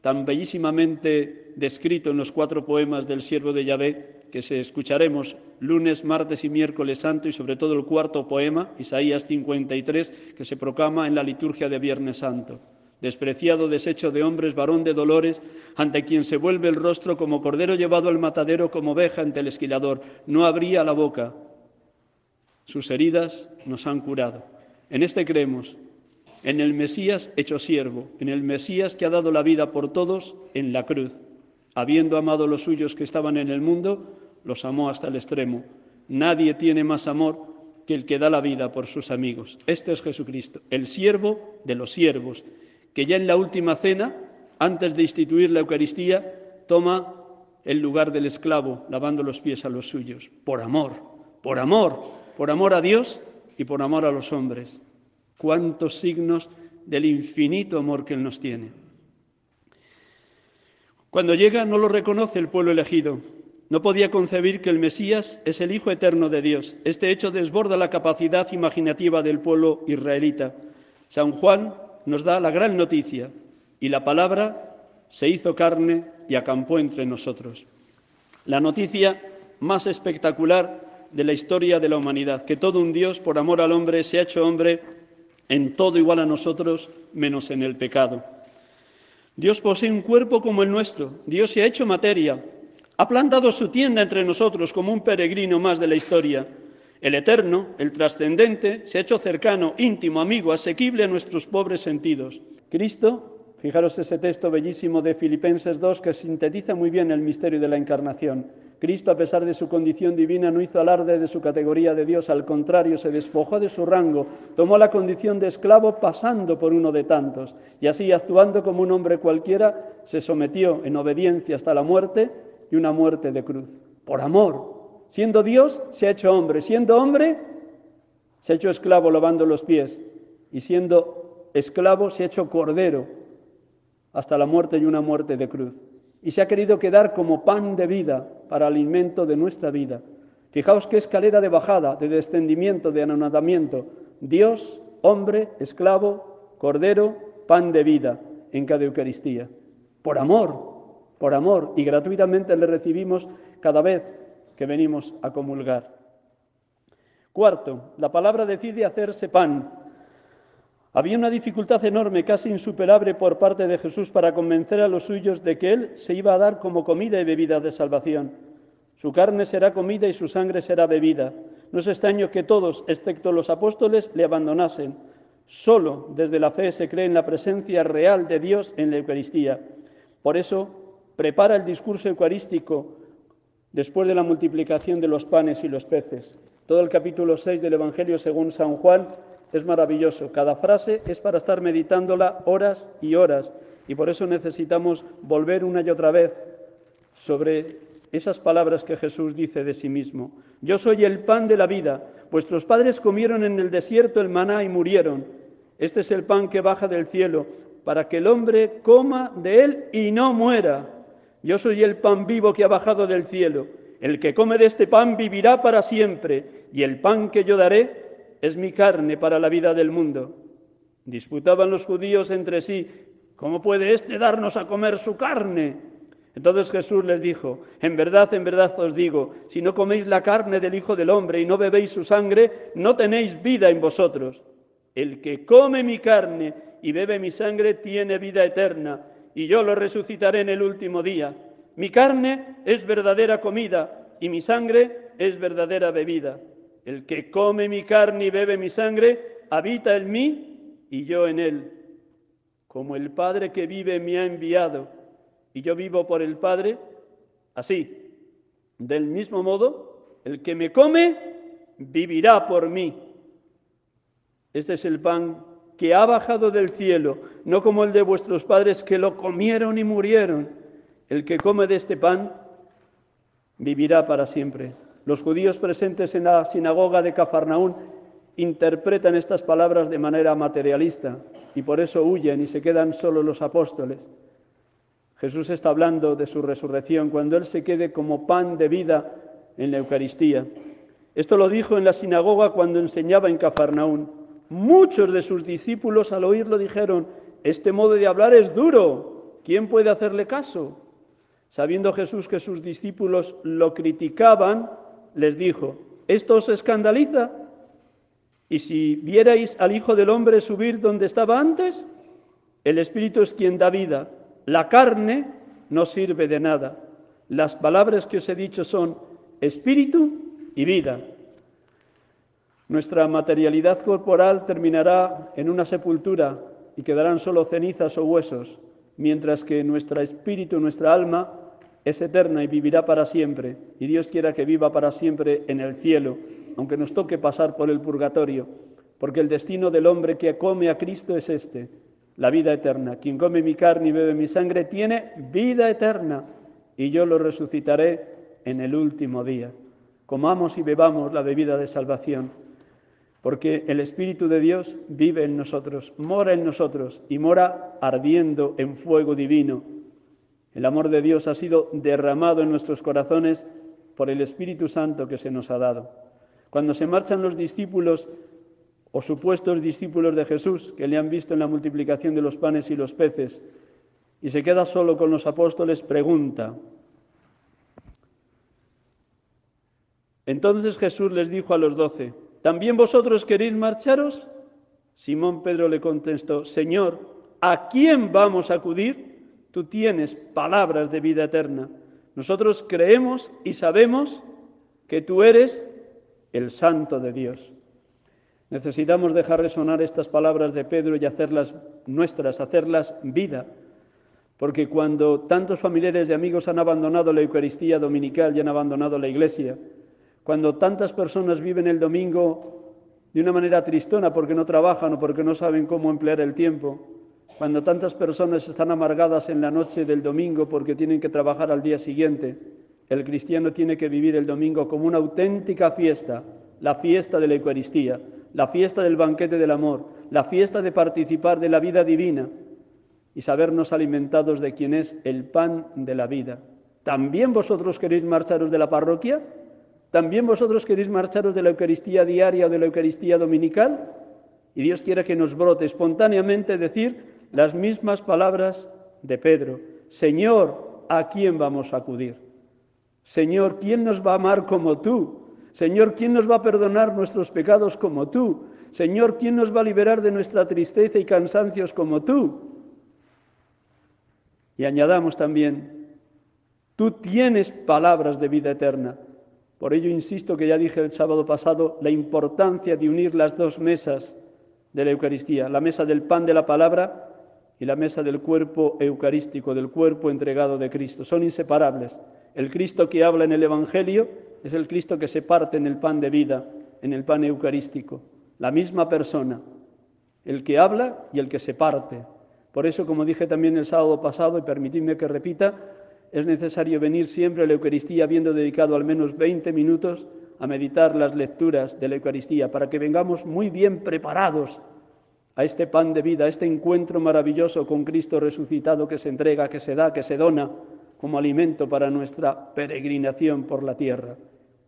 tan bellísimamente descrito en los cuatro poemas del siervo de Yahvé, que se escucharemos lunes, martes y miércoles santo y sobre todo el cuarto poema, Isaías 53, que se proclama en la liturgia de Viernes Santo. Despreciado, deshecho de hombres, varón de dolores, ante quien se vuelve el rostro como cordero llevado al matadero, como oveja ante el esquilador. No abría la boca. Sus heridas nos han curado. En este creemos, en el Mesías hecho siervo, en el Mesías que ha dado la vida por todos en la cruz. Habiendo amado los suyos que estaban en el mundo, los amó hasta el extremo. Nadie tiene más amor que el que da la vida por sus amigos. Este es Jesucristo, el siervo de los siervos, que ya en la última cena, antes de instituir la Eucaristía, toma el lugar del esclavo, lavando los pies a los suyos, por amor, por amor, por amor a Dios y por amor a los hombres. Cuántos signos del infinito amor que Él nos tiene. Cuando llega no lo reconoce el pueblo elegido, no podía concebir que el Mesías es el Hijo eterno de Dios. Este hecho desborda la capacidad imaginativa del pueblo israelita. San Juan nos da la gran noticia y la palabra se hizo carne y acampó entre nosotros. La noticia más espectacular de la historia de la humanidad, que todo un Dios, por amor al hombre, se ha hecho hombre en todo igual a nosotros, menos en el pecado. Dios posee un cuerpo como el nuestro, Dios se ha hecho materia, ha plantado su tienda entre nosotros como un peregrino más de la historia. El eterno, el trascendente, se ha hecho cercano, íntimo, amigo, asequible a nuestros pobres sentidos. Cristo, fijaros ese texto bellísimo de Filipenses 2 que sintetiza muy bien el misterio de la encarnación. Cristo, a pesar de su condición divina, no hizo alarde de su categoría de Dios, al contrario, se despojó de su rango, tomó la condición de esclavo pasando por uno de tantos, y así, actuando como un hombre cualquiera, se sometió en obediencia hasta la muerte y una muerte de cruz. Por amor. Siendo Dios, se ha hecho hombre. Siendo hombre, se ha hecho esclavo lavando los pies. Y siendo esclavo, se ha hecho cordero hasta la muerte y una muerte de cruz. Y se ha querido quedar como pan de vida para alimento de nuestra vida. Fijaos qué escalera de bajada, de descendimiento, de anonadamiento. Dios, hombre, esclavo, cordero, pan de vida en cada Eucaristía. Por amor, por amor y gratuitamente le recibimos cada vez que venimos a comulgar. Cuarto, la palabra decide hacerse pan. Había una dificultad enorme, casi insuperable por parte de Jesús para convencer a los suyos de que Él se iba a dar como comida y bebida de salvación. Su carne será comida y su sangre será bebida. No es extraño que todos, excepto los apóstoles, le abandonasen. Solo desde la fe se cree en la presencia real de Dios en la Eucaristía. Por eso prepara el discurso eucarístico después de la multiplicación de los panes y los peces. Todo el capítulo 6 del Evangelio según San Juan es maravilloso. Cada frase es para estar meditándola horas y horas y por eso necesitamos volver una y otra vez sobre esas palabras que Jesús dice de sí mismo. Yo soy el pan de la vida. Vuestros padres comieron en el desierto el maná y murieron. Este es el pan que baja del cielo para que el hombre coma de él y no muera. Yo soy el pan vivo que ha bajado del cielo. El que come de este pan vivirá para siempre, y el pan que yo daré es mi carne para la vida del mundo. Disputaban los judíos entre sí, ¿cómo puede éste darnos a comer su carne? Entonces Jesús les dijo, en verdad, en verdad os digo, si no coméis la carne del Hijo del Hombre y no bebéis su sangre, no tenéis vida en vosotros. El que come mi carne y bebe mi sangre tiene vida eterna y yo lo resucitaré en el último día. Mi carne es verdadera comida y mi sangre es verdadera bebida. El que come mi carne y bebe mi sangre habita en mí y yo en él. Como el Padre que vive me ha enviado y yo vivo por el Padre, así, del mismo modo, el que me come vivirá por mí. Este es el pan que ha bajado del cielo, no como el de vuestros padres que lo comieron y murieron. El que come de este pan vivirá para siempre. Los judíos presentes en la sinagoga de Cafarnaún interpretan estas palabras de manera materialista y por eso huyen y se quedan solo los apóstoles. Jesús está hablando de su resurrección cuando Él se quede como pan de vida en la Eucaristía. Esto lo dijo en la sinagoga cuando enseñaba en Cafarnaún. Muchos de sus discípulos al oírlo dijeron, este modo de hablar es duro, ¿quién puede hacerle caso? Sabiendo Jesús que sus discípulos lo criticaban, les dijo, ¿esto os escandaliza? Y si vierais al Hijo del Hombre subir donde estaba antes, el Espíritu es quien da vida, la carne no sirve de nada. Las palabras que os he dicho son espíritu y vida. Nuestra materialidad corporal terminará en una sepultura y quedarán solo cenizas o huesos, mientras que nuestro espíritu, nuestra alma, es eterna y vivirá para siempre. Y Dios quiera que viva para siempre en el cielo, aunque nos toque pasar por el purgatorio, porque el destino del hombre que come a Cristo es este, la vida eterna. Quien come mi carne y bebe mi sangre tiene vida eterna, y yo lo resucitaré en el último día. Comamos y bebamos la bebida de salvación, porque el Espíritu de Dios vive en nosotros, mora en nosotros y mora ardiendo en fuego divino. El amor de Dios ha sido derramado en nuestros corazones por el Espíritu Santo que se nos ha dado. Cuando se marchan los discípulos o supuestos discípulos de Jesús que le han visto en la multiplicación de los panes y los peces y se queda solo con los apóstoles, pregunta, Entonces Jesús les dijo a los doce, ¿también vosotros queréis marcharos? Simón Pedro le contestó, Señor, ¿a quién vamos a acudir? Tú tienes palabras de vida eterna. Nosotros creemos y sabemos que tú eres el Santo de Dios. Necesitamos dejar resonar estas palabras de Pedro y hacerlas nuestras, hacerlas vida, porque cuando tantos familiares y amigos han abandonado la Eucaristía dominical y han abandonado la Iglesia, cuando tantas personas viven el domingo de una manera tristona porque no trabajan o porque no saben cómo emplear el tiempo, cuando tantas personas están amargadas en la noche del domingo porque tienen que trabajar al día siguiente, el cristiano tiene que vivir el domingo como una auténtica fiesta, la fiesta de la Eucaristía, la fiesta del banquete del amor, la fiesta de participar de la vida divina y sabernos alimentados de quien es el pan de la vida. ¿También vosotros queréis marcharos de la parroquia? ¿También vosotros queréis marcharos de la Eucaristía diaria o de la Eucaristía dominical? Y Dios quiere que nos brote espontáneamente decir las mismas palabras de Pedro. Señor, ¿a quién vamos a acudir? Señor, ¿quién nos va a amar como tú? Señor, ¿quién nos va a perdonar nuestros pecados como tú? Señor, ¿quién nos va a liberar de nuestra tristeza y cansancios como tú? Y añadamos también, tú tienes palabras de vida eterna. Por ello insisto que ya dije el sábado pasado la importancia de unir las dos mesas de la Eucaristía, la mesa del pan de la palabra y la mesa del cuerpo eucarístico, del cuerpo entregado de Cristo. Son inseparables. El Cristo que habla en el Evangelio es el Cristo que se parte en el pan de vida, en el pan eucarístico. La misma persona, el que habla y el que se parte. Por eso, como dije también el sábado pasado, y permitidme que repita, es necesario venir siempre a la Eucaristía habiendo dedicado al menos 20 minutos a meditar las lecturas de la Eucaristía, para que vengamos muy bien preparados a este pan de vida, a este encuentro maravilloso con Cristo resucitado que se entrega, que se da, que se dona como alimento para nuestra peregrinación por la tierra.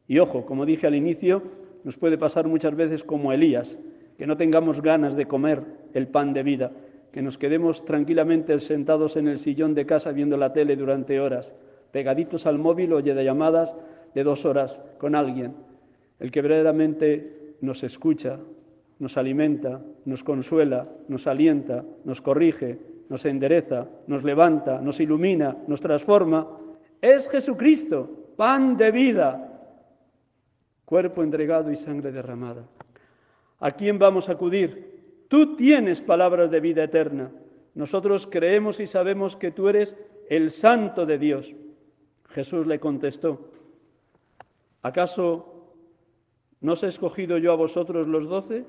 Y ojo, como dije al inicio, nos puede pasar muchas veces como Elías, que no tengamos ganas de comer el pan de vida, que nos quedemos tranquilamente sentados en el sillón de casa viendo la tele durante horas, pegaditos al móvil o de llamadas de dos horas con alguien. El que verdaderamente nos escucha, nos alimenta, nos consuela, nos alienta, nos corrige, nos endereza, nos levanta, nos ilumina, nos transforma, es Jesucristo, pan de vida, cuerpo entregado y sangre derramada. ¿A quién vamos a acudir? Tú tienes palabras de vida eterna. Nosotros creemos y sabemos que tú eres el santo de Dios. Jesús le contestó, ¿acaso no os he escogido yo a vosotros los doce?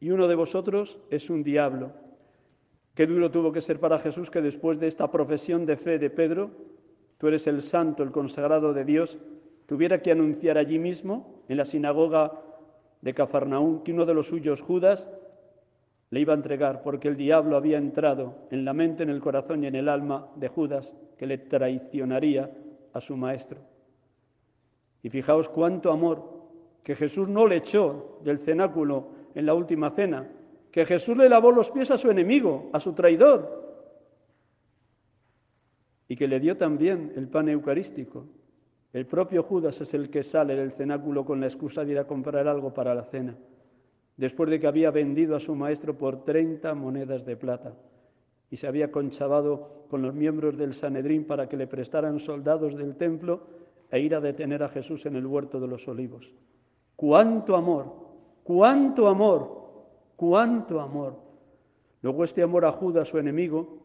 Y uno de vosotros es un diablo. Qué duro tuvo que ser para Jesús que después de esta profesión de fe de Pedro, tú eres el santo, el consagrado de Dios, tuviera que anunciar allí mismo, en la sinagoga de Cafarnaún, que uno de los suyos, Judas, le iba a entregar, porque el diablo había entrado en la mente, en el corazón y en el alma de Judas, que le traicionaría a su maestro. Y fijaos cuánto amor, que Jesús no le echó del cenáculo en la última cena, que Jesús le lavó los pies a su enemigo, a su traidor, y que le dio también el pan eucarístico. El propio Judas es el que sale del cenáculo con la excusa de ir a comprar algo para la cena, después de que había vendido a su maestro por 30 monedas de plata y se había conchavado con los miembros del Sanedrín para que le prestaran soldados del templo e ir a detener a Jesús en el huerto de los olivos. ¡Cuánto amor! ¡Cuánto amor! ¡Cuánto amor! Luego este amor a Judas, su enemigo,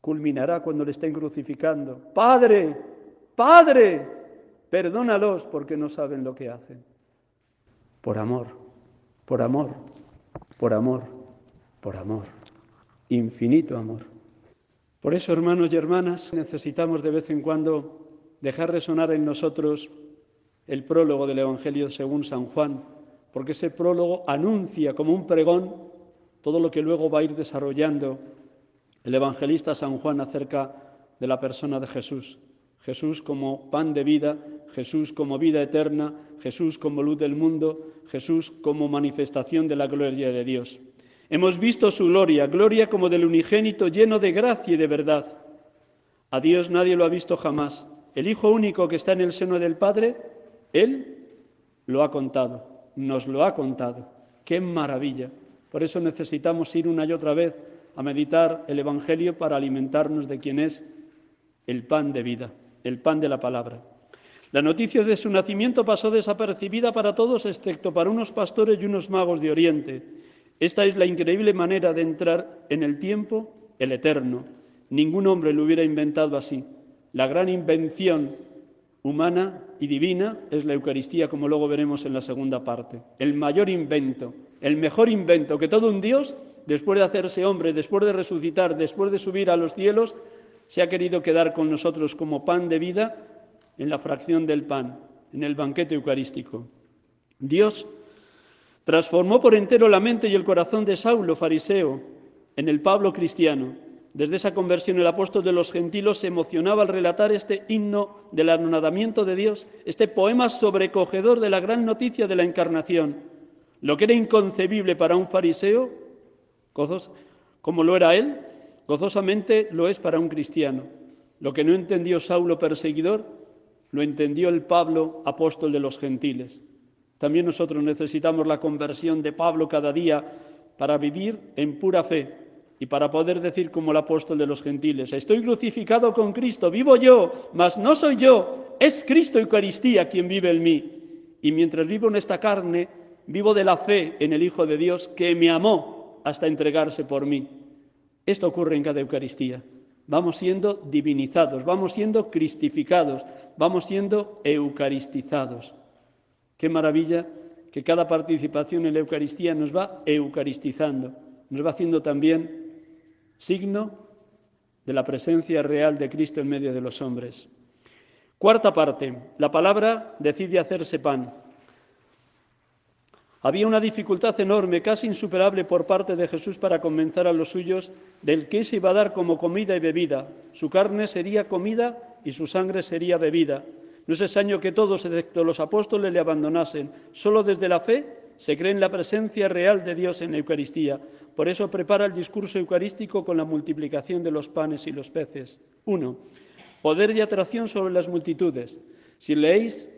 culminará cuando le estén crucificando. Padre, Padre, perdónalos porque no saben lo que hacen. Por amor, por amor, por amor, por amor, infinito amor. Por eso, hermanos y hermanas, necesitamos de vez en cuando dejar resonar en nosotros el prólogo del Evangelio según San Juan, porque ese prólogo anuncia como un pregón todo lo que luego va a ir desarrollando el evangelista San Juan acerca de la persona de Jesús. Jesús como pan de vida, Jesús como vida eterna, Jesús como luz del mundo, Jesús como manifestación de la gloria de Dios. Hemos visto su gloria, gloria como del unigénito lleno de gracia y de verdad. A Dios nadie lo ha visto jamás. El Hijo único que está en el seno del Padre, Él lo ha contado, nos lo ha contado. ¡Qué maravilla! Por eso necesitamos ir una y otra vez a meditar el Evangelio para alimentarnos de quien es el pan de vida, el pan de la palabra. La noticia de su nacimiento pasó desapercibida para todos, excepto para unos pastores y unos magos de Oriente. Esta es la increíble manera de entrar en el tiempo, el eterno. Ningún hombre lo hubiera inventado así. La gran invención humana y divina es la Eucaristía, como luego veremos en la segunda parte. El mayor invento, el mejor invento que todo un Dios después de hacerse hombre, después de resucitar, después de subir a los cielos, se ha querido quedar con nosotros como pan de vida en la fracción del pan, en el banquete eucarístico. Dios transformó por entero la mente y el corazón de Saulo, fariseo, en el Pablo cristiano. Desde esa conversión el apóstol de los gentiles se emocionaba al relatar este himno del anonadamiento de Dios, este poema sobrecogedor de la gran noticia de la encarnación. Lo que era inconcebible para un fariseo, como lo era él, gozosamente lo es para un cristiano. Lo que no entendió Saulo perseguidor, lo entendió el Pablo apóstol de los gentiles. También nosotros necesitamos la conversión de Pablo cada día para vivir en pura fe y para poder decir como el apóstol de los gentiles, estoy crucificado con Cristo, vivo yo, mas no soy yo, es Cristo Eucaristía quien vive en mí. Y mientras vivo en esta carne, vivo de la fe en el Hijo de Dios que me amó hasta entregarse por mí. Esto ocurre en cada Eucaristía. Vamos siendo divinizados, vamos siendo cristificados, vamos siendo eucaristizados. Qué maravilla que cada participación en la Eucaristía nos va eucaristizando, nos va haciendo también signo de la presencia real de Cristo en medio de los hombres. Cuarta parte, la palabra decide hacerse pan. Había una dificultad enorme, casi insuperable por parte de Jesús para convencer a los suyos del que se iba a dar como comida y bebida. Su carne sería comida y su sangre sería bebida. No es extraño que todos, excepto los apóstoles, le abandonasen. Solo desde la fe se cree en la presencia real de Dios en la Eucaristía. Por eso prepara el discurso eucarístico con la multiplicación de los panes y los peces. Uno, poder de atracción sobre las multitudes. Si leéis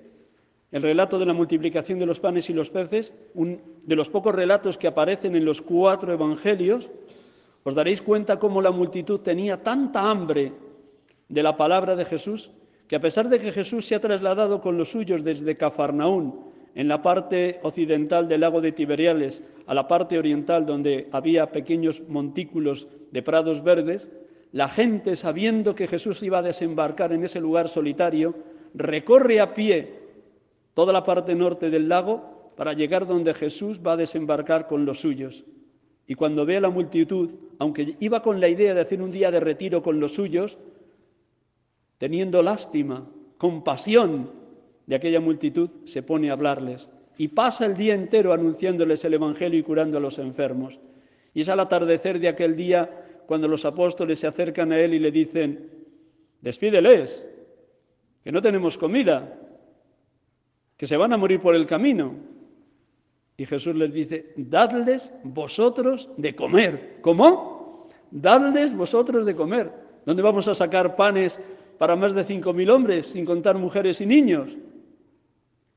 el relato de la multiplicación de los panes y los peces, de los pocos relatos que aparecen en los cuatro evangelios, os daréis cuenta cómo la multitud tenía tanta hambre de la palabra de Jesús, que a pesar de que Jesús se ha trasladado con los suyos desde Cafarnaún, en la parte occidental del lago de Tiberiales, a la parte oriental donde había pequeños montículos de prados verdes, la gente, sabiendo que Jesús iba a desembarcar en ese lugar solitario, recorre a pie toda la parte norte del lago para llegar donde Jesús va a desembarcar con los suyos. Y cuando ve a la multitud, aunque iba con la idea de hacer un día de retiro con los suyos, teniendo lástima, compasión de aquella multitud, se pone a hablarles y pasa el día entero anunciándoles el Evangelio y curando a los enfermos. Y es al atardecer de aquel día cuando los apóstoles se acercan a él y le dicen, despídeles, que no tenemos comida, que se van a morir por el camino. Y Jesús les dice, dadles vosotros de comer. ¿Cómo? Dadles vosotros de comer. ¿Dónde vamos a sacar panes para más de cinco mil hombres, sin contar mujeres y niños?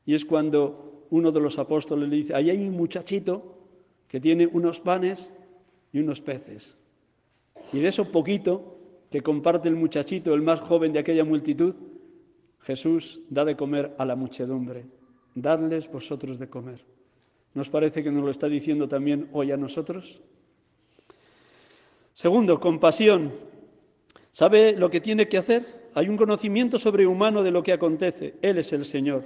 Y es cuando uno de los apóstoles le dice, ahí hay un muchachito que tiene unos panes y unos peces. Y de eso poquito que comparte el muchachito, el más joven de aquella multitud, Jesús da de comer a la muchedumbre. Dadles vosotros de comer. ¿Nos parece que nos lo está diciendo también hoy a nosotros? Segundo, compasión. ¿Sabe lo que tiene que hacer? Hay un conocimiento sobrehumano de lo que acontece. Él es el Señor.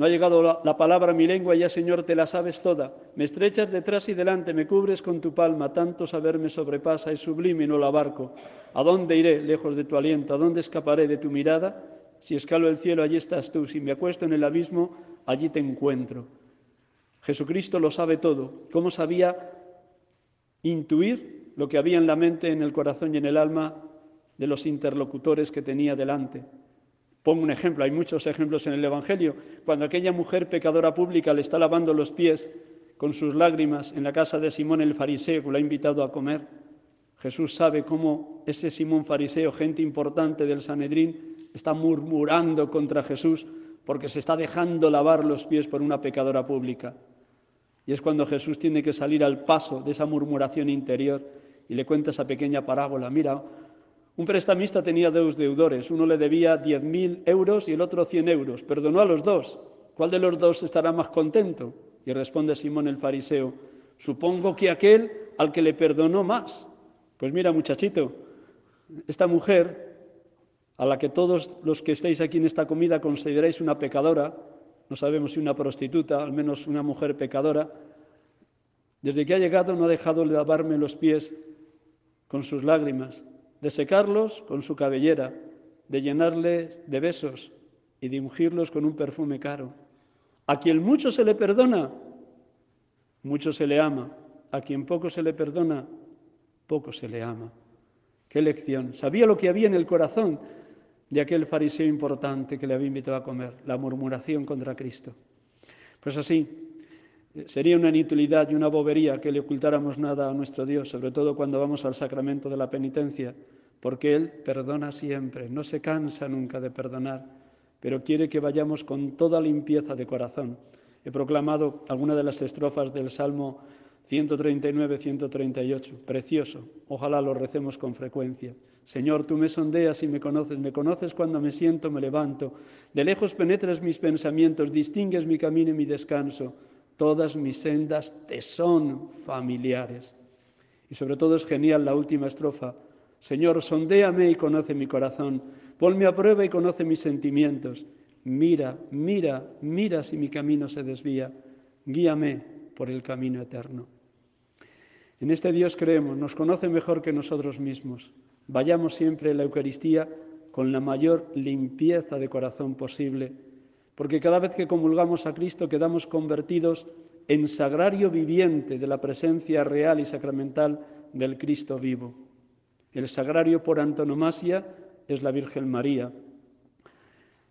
No ha llegado la, palabra a mi lengua, ya Señor, te la sabes toda. Me estrechas detrás y delante, me cubres con tu palma, tanto saber me sobrepasa, es sublime no la abarco. ¿A dónde iré lejos de tu aliento? ¿A dónde escaparé de tu mirada? Si escalo el cielo, allí estás tú. Si me acuesto en el abismo, allí te encuentro. Jesucristo lo sabe todo. ¿Cómo sabía intuir lo que había en la mente, en el corazón y en el alma de los interlocutores que tenía delante? Pongo un ejemplo, hay muchos ejemplos en el Evangelio. Cuando aquella mujer pecadora pública le está lavando los pies con sus lágrimas en la casa de Simón el fariseo que lo ha invitado a comer, Jesús sabe cómo ese Simón fariseo, gente importante del Sanedrín, está murmurando contra Jesús porque se está dejando lavar los pies por una pecadora pública. Y es cuando Jesús tiene que salir al paso de esa murmuración interior y le cuenta esa pequeña parábola. Mira, un prestamista tenía dos deudores, uno le debía 10.000 euros y el otro 100 euros. Perdonó a los dos. ¿Cuál de los dos estará más contento? Y responde Simón el fariseo, supongo que aquel al que le perdonó más. Pues mira, muchachito, esta mujer, a la que todos los que estáis aquí en esta comida consideráis una pecadora, no sabemos si una prostituta, al menos una mujer pecadora, desde que ha llegado no ha dejado de lavarme los pies con sus lágrimas, de secarlos con su cabellera, de llenarles de besos y de ungirlos con un perfume caro. A quien mucho se le perdona, mucho se le ama. A quien poco se le perdona, poco se le ama. Qué lección. Sabía lo que había en el corazón de aquel fariseo importante que le había invitado a comer, la murmuración contra Cristo. Pues así, Sería una inutilidad y una bobería que le ocultáramos nada a nuestro Dios, sobre todo cuando vamos al sacramento de la penitencia, porque Él perdona siempre, no se cansa nunca de perdonar, pero quiere que vayamos con toda limpieza de corazón. He proclamado alguna de las estrofas del Salmo 139-138, precioso, ojalá lo recemos con frecuencia. Señor, tú me sondeas y me conoces, me conoces cuando me siento, me levanto, de lejos penetras mis pensamientos, distingues mi camino y mi descanso todas mis sendas te son familiares. Y sobre todo es genial la última estrofa. Señor, sondéame y conoce mi corazón, ponme a prueba y conoce mis sentimientos. Mira, mira, mira si mi camino se desvía, guíame por el camino eterno. En este Dios creemos, nos conoce mejor que nosotros mismos. Vayamos siempre a la Eucaristía con la mayor limpieza de corazón posible porque cada vez que comulgamos a Cristo quedamos convertidos en sagrario viviente de la presencia real y sacramental del Cristo vivo. El sagrario por antonomasia es la Virgen María.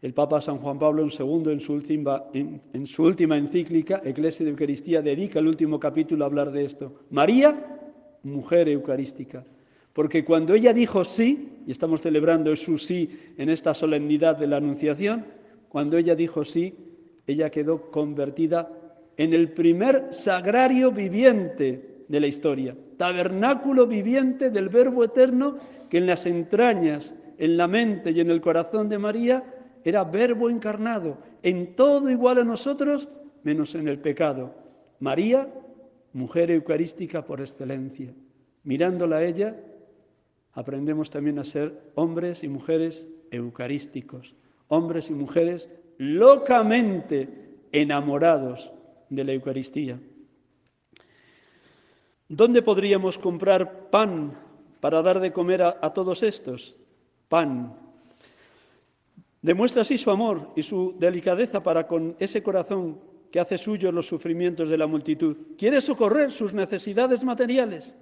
El Papa San Juan Pablo II, en su última, encíclica, Eclesia de Eucaristía, dedica el último capítulo a hablar de esto. María, mujer eucarística. Porque cuando ella dijo sí, y estamos celebrando su sí en esta solemnidad de la Anunciación, cuando ella dijo sí, ella quedó convertida en el primer sagrario viviente de la historia, tabernáculo viviente del Verbo Eterno que en las entrañas, en la mente y en el corazón de María era Verbo encarnado, en todo igual a nosotros, menos en el pecado. María, mujer eucarística por excelencia. Mirándola a ella, aprendemos también a ser hombres y mujeres eucarísticos, hombres y mujeres locamente enamorados de la Eucaristía. ¿Dónde podríamos comprar pan para dar de comer a, todos estos? Pan. Demuestra así su amor y su delicadeza para con ese corazón que hace suyos los sufrimientos de la multitud. Quiere socorrer sus necesidades materiales.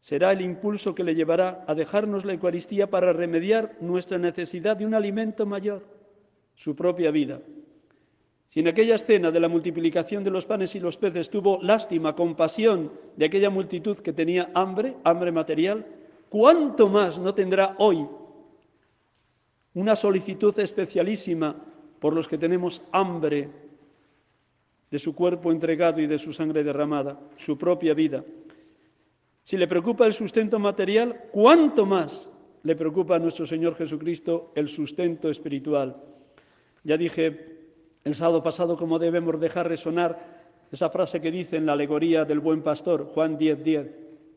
Será el impulso que le llevará a dejarnos la Eucaristía para remediar nuestra necesidad de un alimento mayor, su propia vida. Si en aquella escena de la multiplicación de los panes y los peces tuvo lástima, compasión de aquella multitud que tenía hambre, hambre material, ¿cuánto más no tendrá hoy una solicitud especialísima por los que tenemos hambre de su cuerpo entregado y de su sangre derramada, su propia vida? Si le preocupa el sustento material, ¿cuánto más le preocupa a nuestro Señor Jesucristo el sustento espiritual? Ya dije el sábado pasado cómo debemos dejar resonar esa frase que dice en la alegoría del buen pastor, Juan 10:10. 10.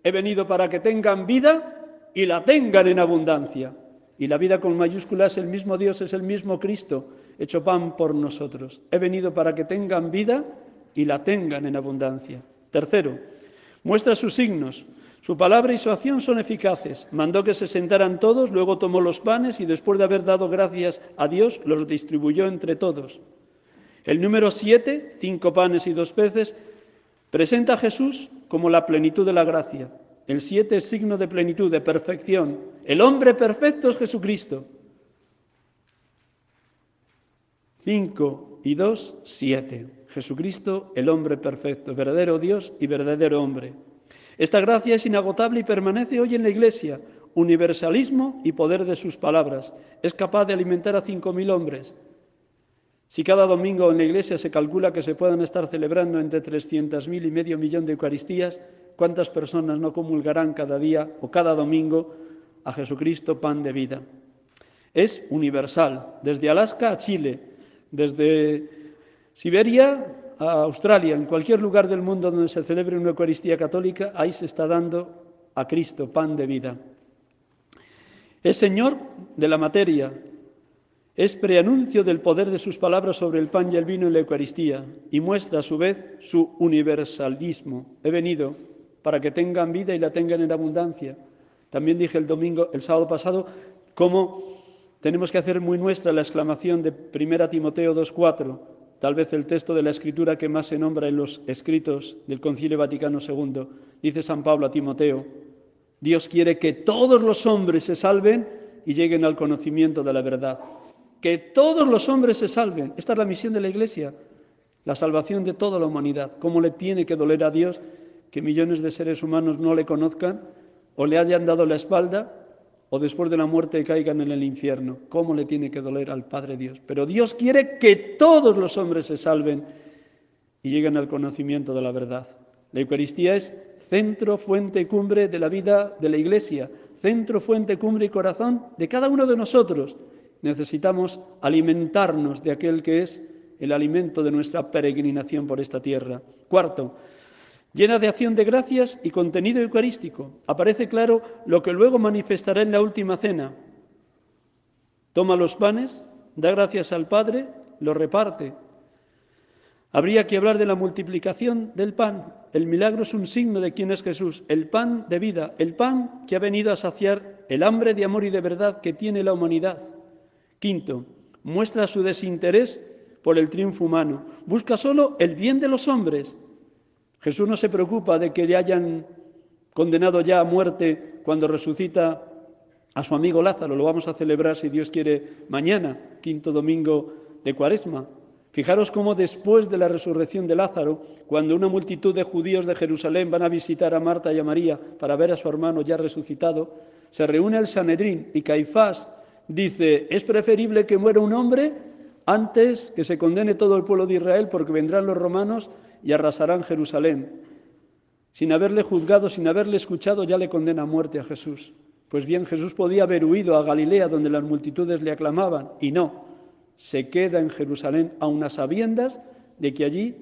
He venido para que tengan vida y la tengan en abundancia. Y la vida con mayúsculas, el mismo Dios, es el mismo Cristo, hecho pan por nosotros. He venido para que tengan vida y la tengan en abundancia. Tercero, muestra sus signos. Su palabra y su acción son eficaces. Mandó que se sentaran todos, luego tomó los panes y después de haber dado gracias a Dios, los distribuyó entre todos. El número siete, cinco panes y dos peces, presenta a Jesús como la plenitud de la gracia. El siete es signo de plenitud, de perfección. El hombre perfecto es Jesucristo. Cinco y dos, siete. Jesucristo, el hombre perfecto, verdadero Dios y verdadero hombre. Esta gracia es inagotable y permanece hoy en la Iglesia. Universalismo y poder de sus palabras. Es capaz de alimentar a cinco mil hombres, si cada domingo en la iglesia se calcula que se puedan estar celebrando entre 300.000 y medio millón de Eucaristías, ¿cuántas personas no comulgarán cada día o cada domingo a Jesucristo, pan de vida? Es universal, desde Alaska a Chile, desde Siberia a Australia, en cualquier lugar del mundo donde se celebre una Eucaristía católica, ahí se está dando a Cristo, pan de vida. Es Señor de la materia, es preanuncio del poder de sus palabras sobre el pan y el vino en la Eucaristía y muestra a su vez su universalismo. He venido para que tengan vida y la tengan en abundancia. También dije el domingo, el sábado pasado, cómo tenemos que hacer muy nuestra la exclamación de 1 Timoteo 2.4, tal vez el texto de la escritura que más se nombra en los escritos del Concilio Vaticano II. Dice San Pablo a Timoteo, Dios quiere que todos los hombres se salven y lleguen al conocimiento de la verdad que todos los hombres se salven. Esta es la misión de la Iglesia, la salvación de toda la humanidad. ¿Cómo le tiene que doler a Dios que millones de seres humanos no le conozcan o le hayan dado la espalda o después de la muerte caigan en el infierno? ¿Cómo le tiene que doler al Padre Dios? Pero Dios quiere que todos los hombres se salven y lleguen al conocimiento de la verdad. La Eucaristía es centro, fuente y cumbre de la vida de la Iglesia, centro, fuente, cumbre y corazón de cada uno de nosotros necesitamos alimentarnos de aquel que es el alimento de nuestra peregrinación por esta tierra. Cuarto, llena de acción de gracias y contenido eucarístico. Aparece claro lo que luego manifestará en la última cena. Toma los panes, da gracias al Padre, lo reparte. Habría que hablar de la multiplicación del pan. El milagro es un signo de quién es Jesús, el pan de vida, el pan que ha venido a saciar el hambre de amor y de verdad que tiene la humanidad. Quinto, muestra su desinterés por el triunfo humano. Busca solo el bien de los hombres. Jesús no se preocupa de que le hayan condenado ya a muerte cuando resucita a su amigo Lázaro. Lo vamos a celebrar, si Dios quiere, mañana, quinto domingo de Cuaresma. Fijaros cómo después de la resurrección de Lázaro, cuando una multitud de judíos de Jerusalén van a visitar a Marta y a María para ver a su hermano ya resucitado, se reúne el Sanedrín y Caifás dice, es preferible que muera un hombre antes que se condene todo el pueblo de Israel porque vendrán los romanos y arrasarán Jerusalén. Sin haberle juzgado, sin haberle escuchado, ya le condena a muerte a Jesús. Pues bien, Jesús podía haber huido a Galilea donde las multitudes le aclamaban y no, se queda en Jerusalén a sabiendas de que allí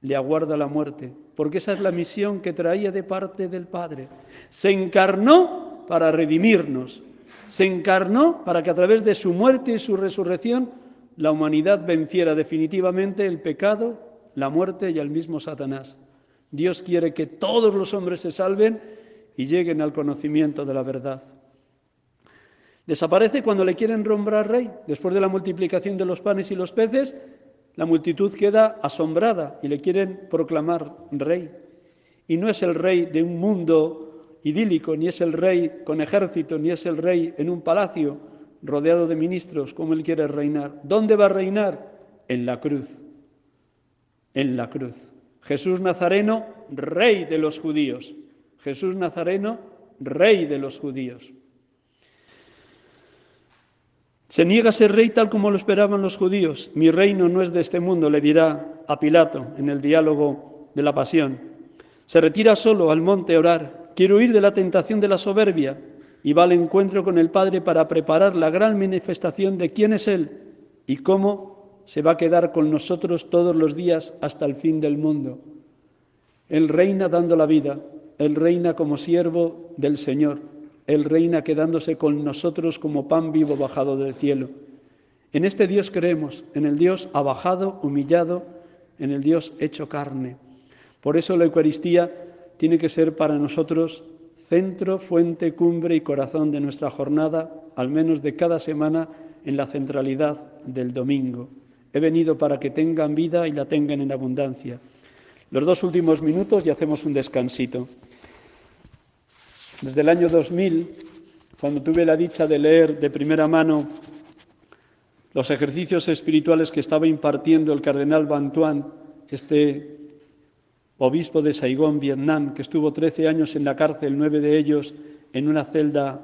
le aguarda la muerte, porque esa es la misión que traía de parte del Padre. Se encarnó para redimirnos, se encarnó para que a través de su muerte y su resurrección la humanidad venciera definitivamente el pecado, la muerte y al mismo Satanás. Dios quiere que todos los hombres se salven y lleguen al conocimiento de la verdad. Desaparece cuando le quieren nombrar rey. Después de la multiplicación de los panes y los peces, la multitud queda asombrada y le quieren proclamar rey. Y no es el rey de un mundo idílico, ni es el rey con ejército, ni es el rey en un palacio rodeado de ministros, como él quiere reinar. ¿Dónde va a reinar? En la cruz. En la cruz. Jesús Nazareno, rey de los judíos. Jesús Nazareno, rey de los judíos. Se niega a ser rey tal como lo esperaban los judíos. Mi reino no es de este mundo, le dirá a Pilato en el diálogo de la pasión. Se retira solo al monte a orar. Quiero huir de la tentación de la soberbia y va al encuentro con el Padre para preparar la gran manifestación de quién es Él y cómo se va a quedar con nosotros todos los días hasta el fin del mundo. Él reina dando la vida, Él reina como siervo del Señor. Él reina quedándose con nosotros como pan vivo bajado del cielo. En este Dios creemos, en el Dios abajado, humillado, en el Dios hecho carne. Por eso la Eucaristía tiene que ser para nosotros centro, fuente, cumbre y corazón de nuestra jornada, al menos de cada semana, en la centralidad del domingo. He venido para que tengan vida y la tengan en abundancia. Los dos últimos minutos y hacemos un descansito. Desde el año 2000, cuando tuve la dicha de leer de primera mano los ejercicios espirituales que estaba impartiendo el cardenal Bantuan, este obispo de Saigón, Vietnam, que estuvo 13 años en la cárcel, nueve de ellos en una celda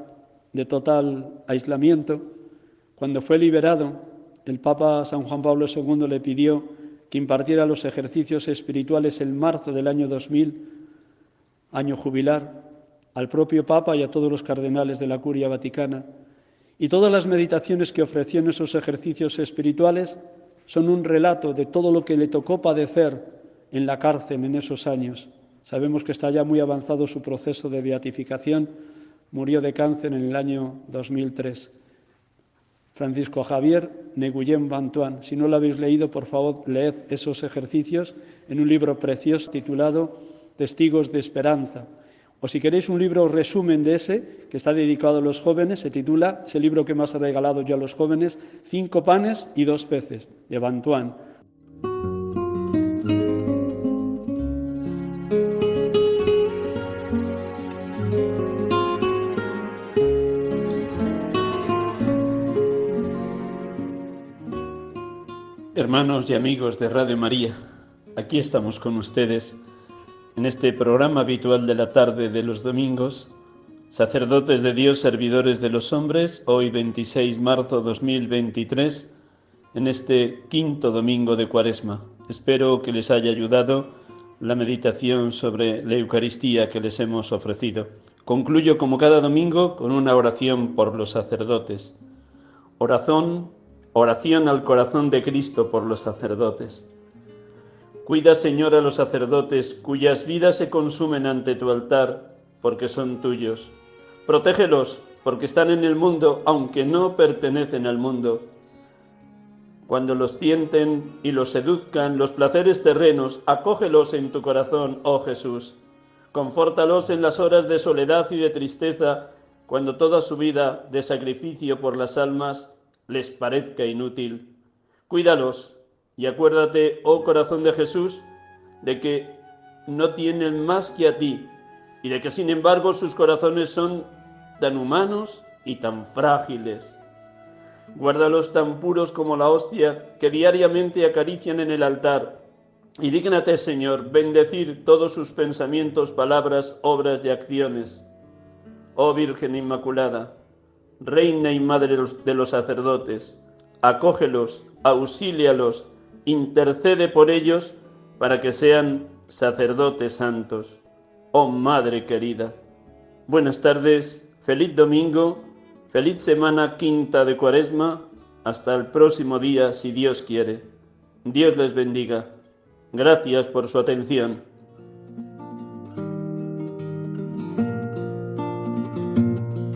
de total aislamiento, cuando fue liberado, el Papa San Juan Pablo II le pidió que impartiera los ejercicios espirituales en marzo del año 2000, año jubilar, al propio Papa y a todos los cardenales de la Curia Vaticana. Y todas las meditaciones que ofreció en esos ejercicios espirituales son un relato de todo lo que le tocó padecer en la cárcel en esos años. Sabemos que está ya muy avanzado su proceso de beatificación. Murió de cáncer en el año 2003. Francisco Javier Neguyen Bantuan. Si no lo habéis leído, por favor, leed esos ejercicios en un libro precioso titulado Testigos de Esperanza. O si queréis un libro resumen de ese, que está dedicado a los jóvenes, se titula, ese libro que más ha regalado yo a los jóvenes, Cinco panes y dos peces, de Bantuán. Hermanos y amigos de Radio María, aquí estamos con ustedes en este programa habitual de la tarde de los domingos, sacerdotes de Dios, servidores de los hombres, hoy 26 marzo 2023, en este quinto domingo de Cuaresma. Espero que les haya ayudado la meditación sobre la Eucaristía que les hemos ofrecido. Concluyo como cada domingo con una oración por los sacerdotes. Oración, oración al corazón de Cristo por los sacerdotes. Cuida, Señor, a los sacerdotes cuyas vidas se consumen ante tu altar, porque son tuyos. Protégelos, porque están en el mundo, aunque no pertenecen al mundo. Cuando los tienten y los seduzcan los placeres terrenos, acógelos en tu corazón, oh Jesús. Confórtalos en las horas de soledad y de tristeza, cuando toda su vida de sacrificio por las almas les parezca inútil. Cuídalos, y acuérdate, oh corazón de Jesús, de que no tienen más que a ti y de que sin embargo sus corazones son tan humanos y tan frágiles. Guárdalos tan puros como la hostia que diariamente acarician en el altar. Y dígnate, Señor, bendecir todos sus pensamientos, palabras, obras y acciones. Oh Virgen Inmaculada, Reina y Madre de los sacerdotes, acógelos, auxílialos, intercede por ellos para que sean sacerdotes santos. Oh Madre querida, buenas tardes, feliz domingo, feliz semana quinta de cuaresma, hasta el próximo día si Dios quiere. Dios les bendiga. Gracias por su atención.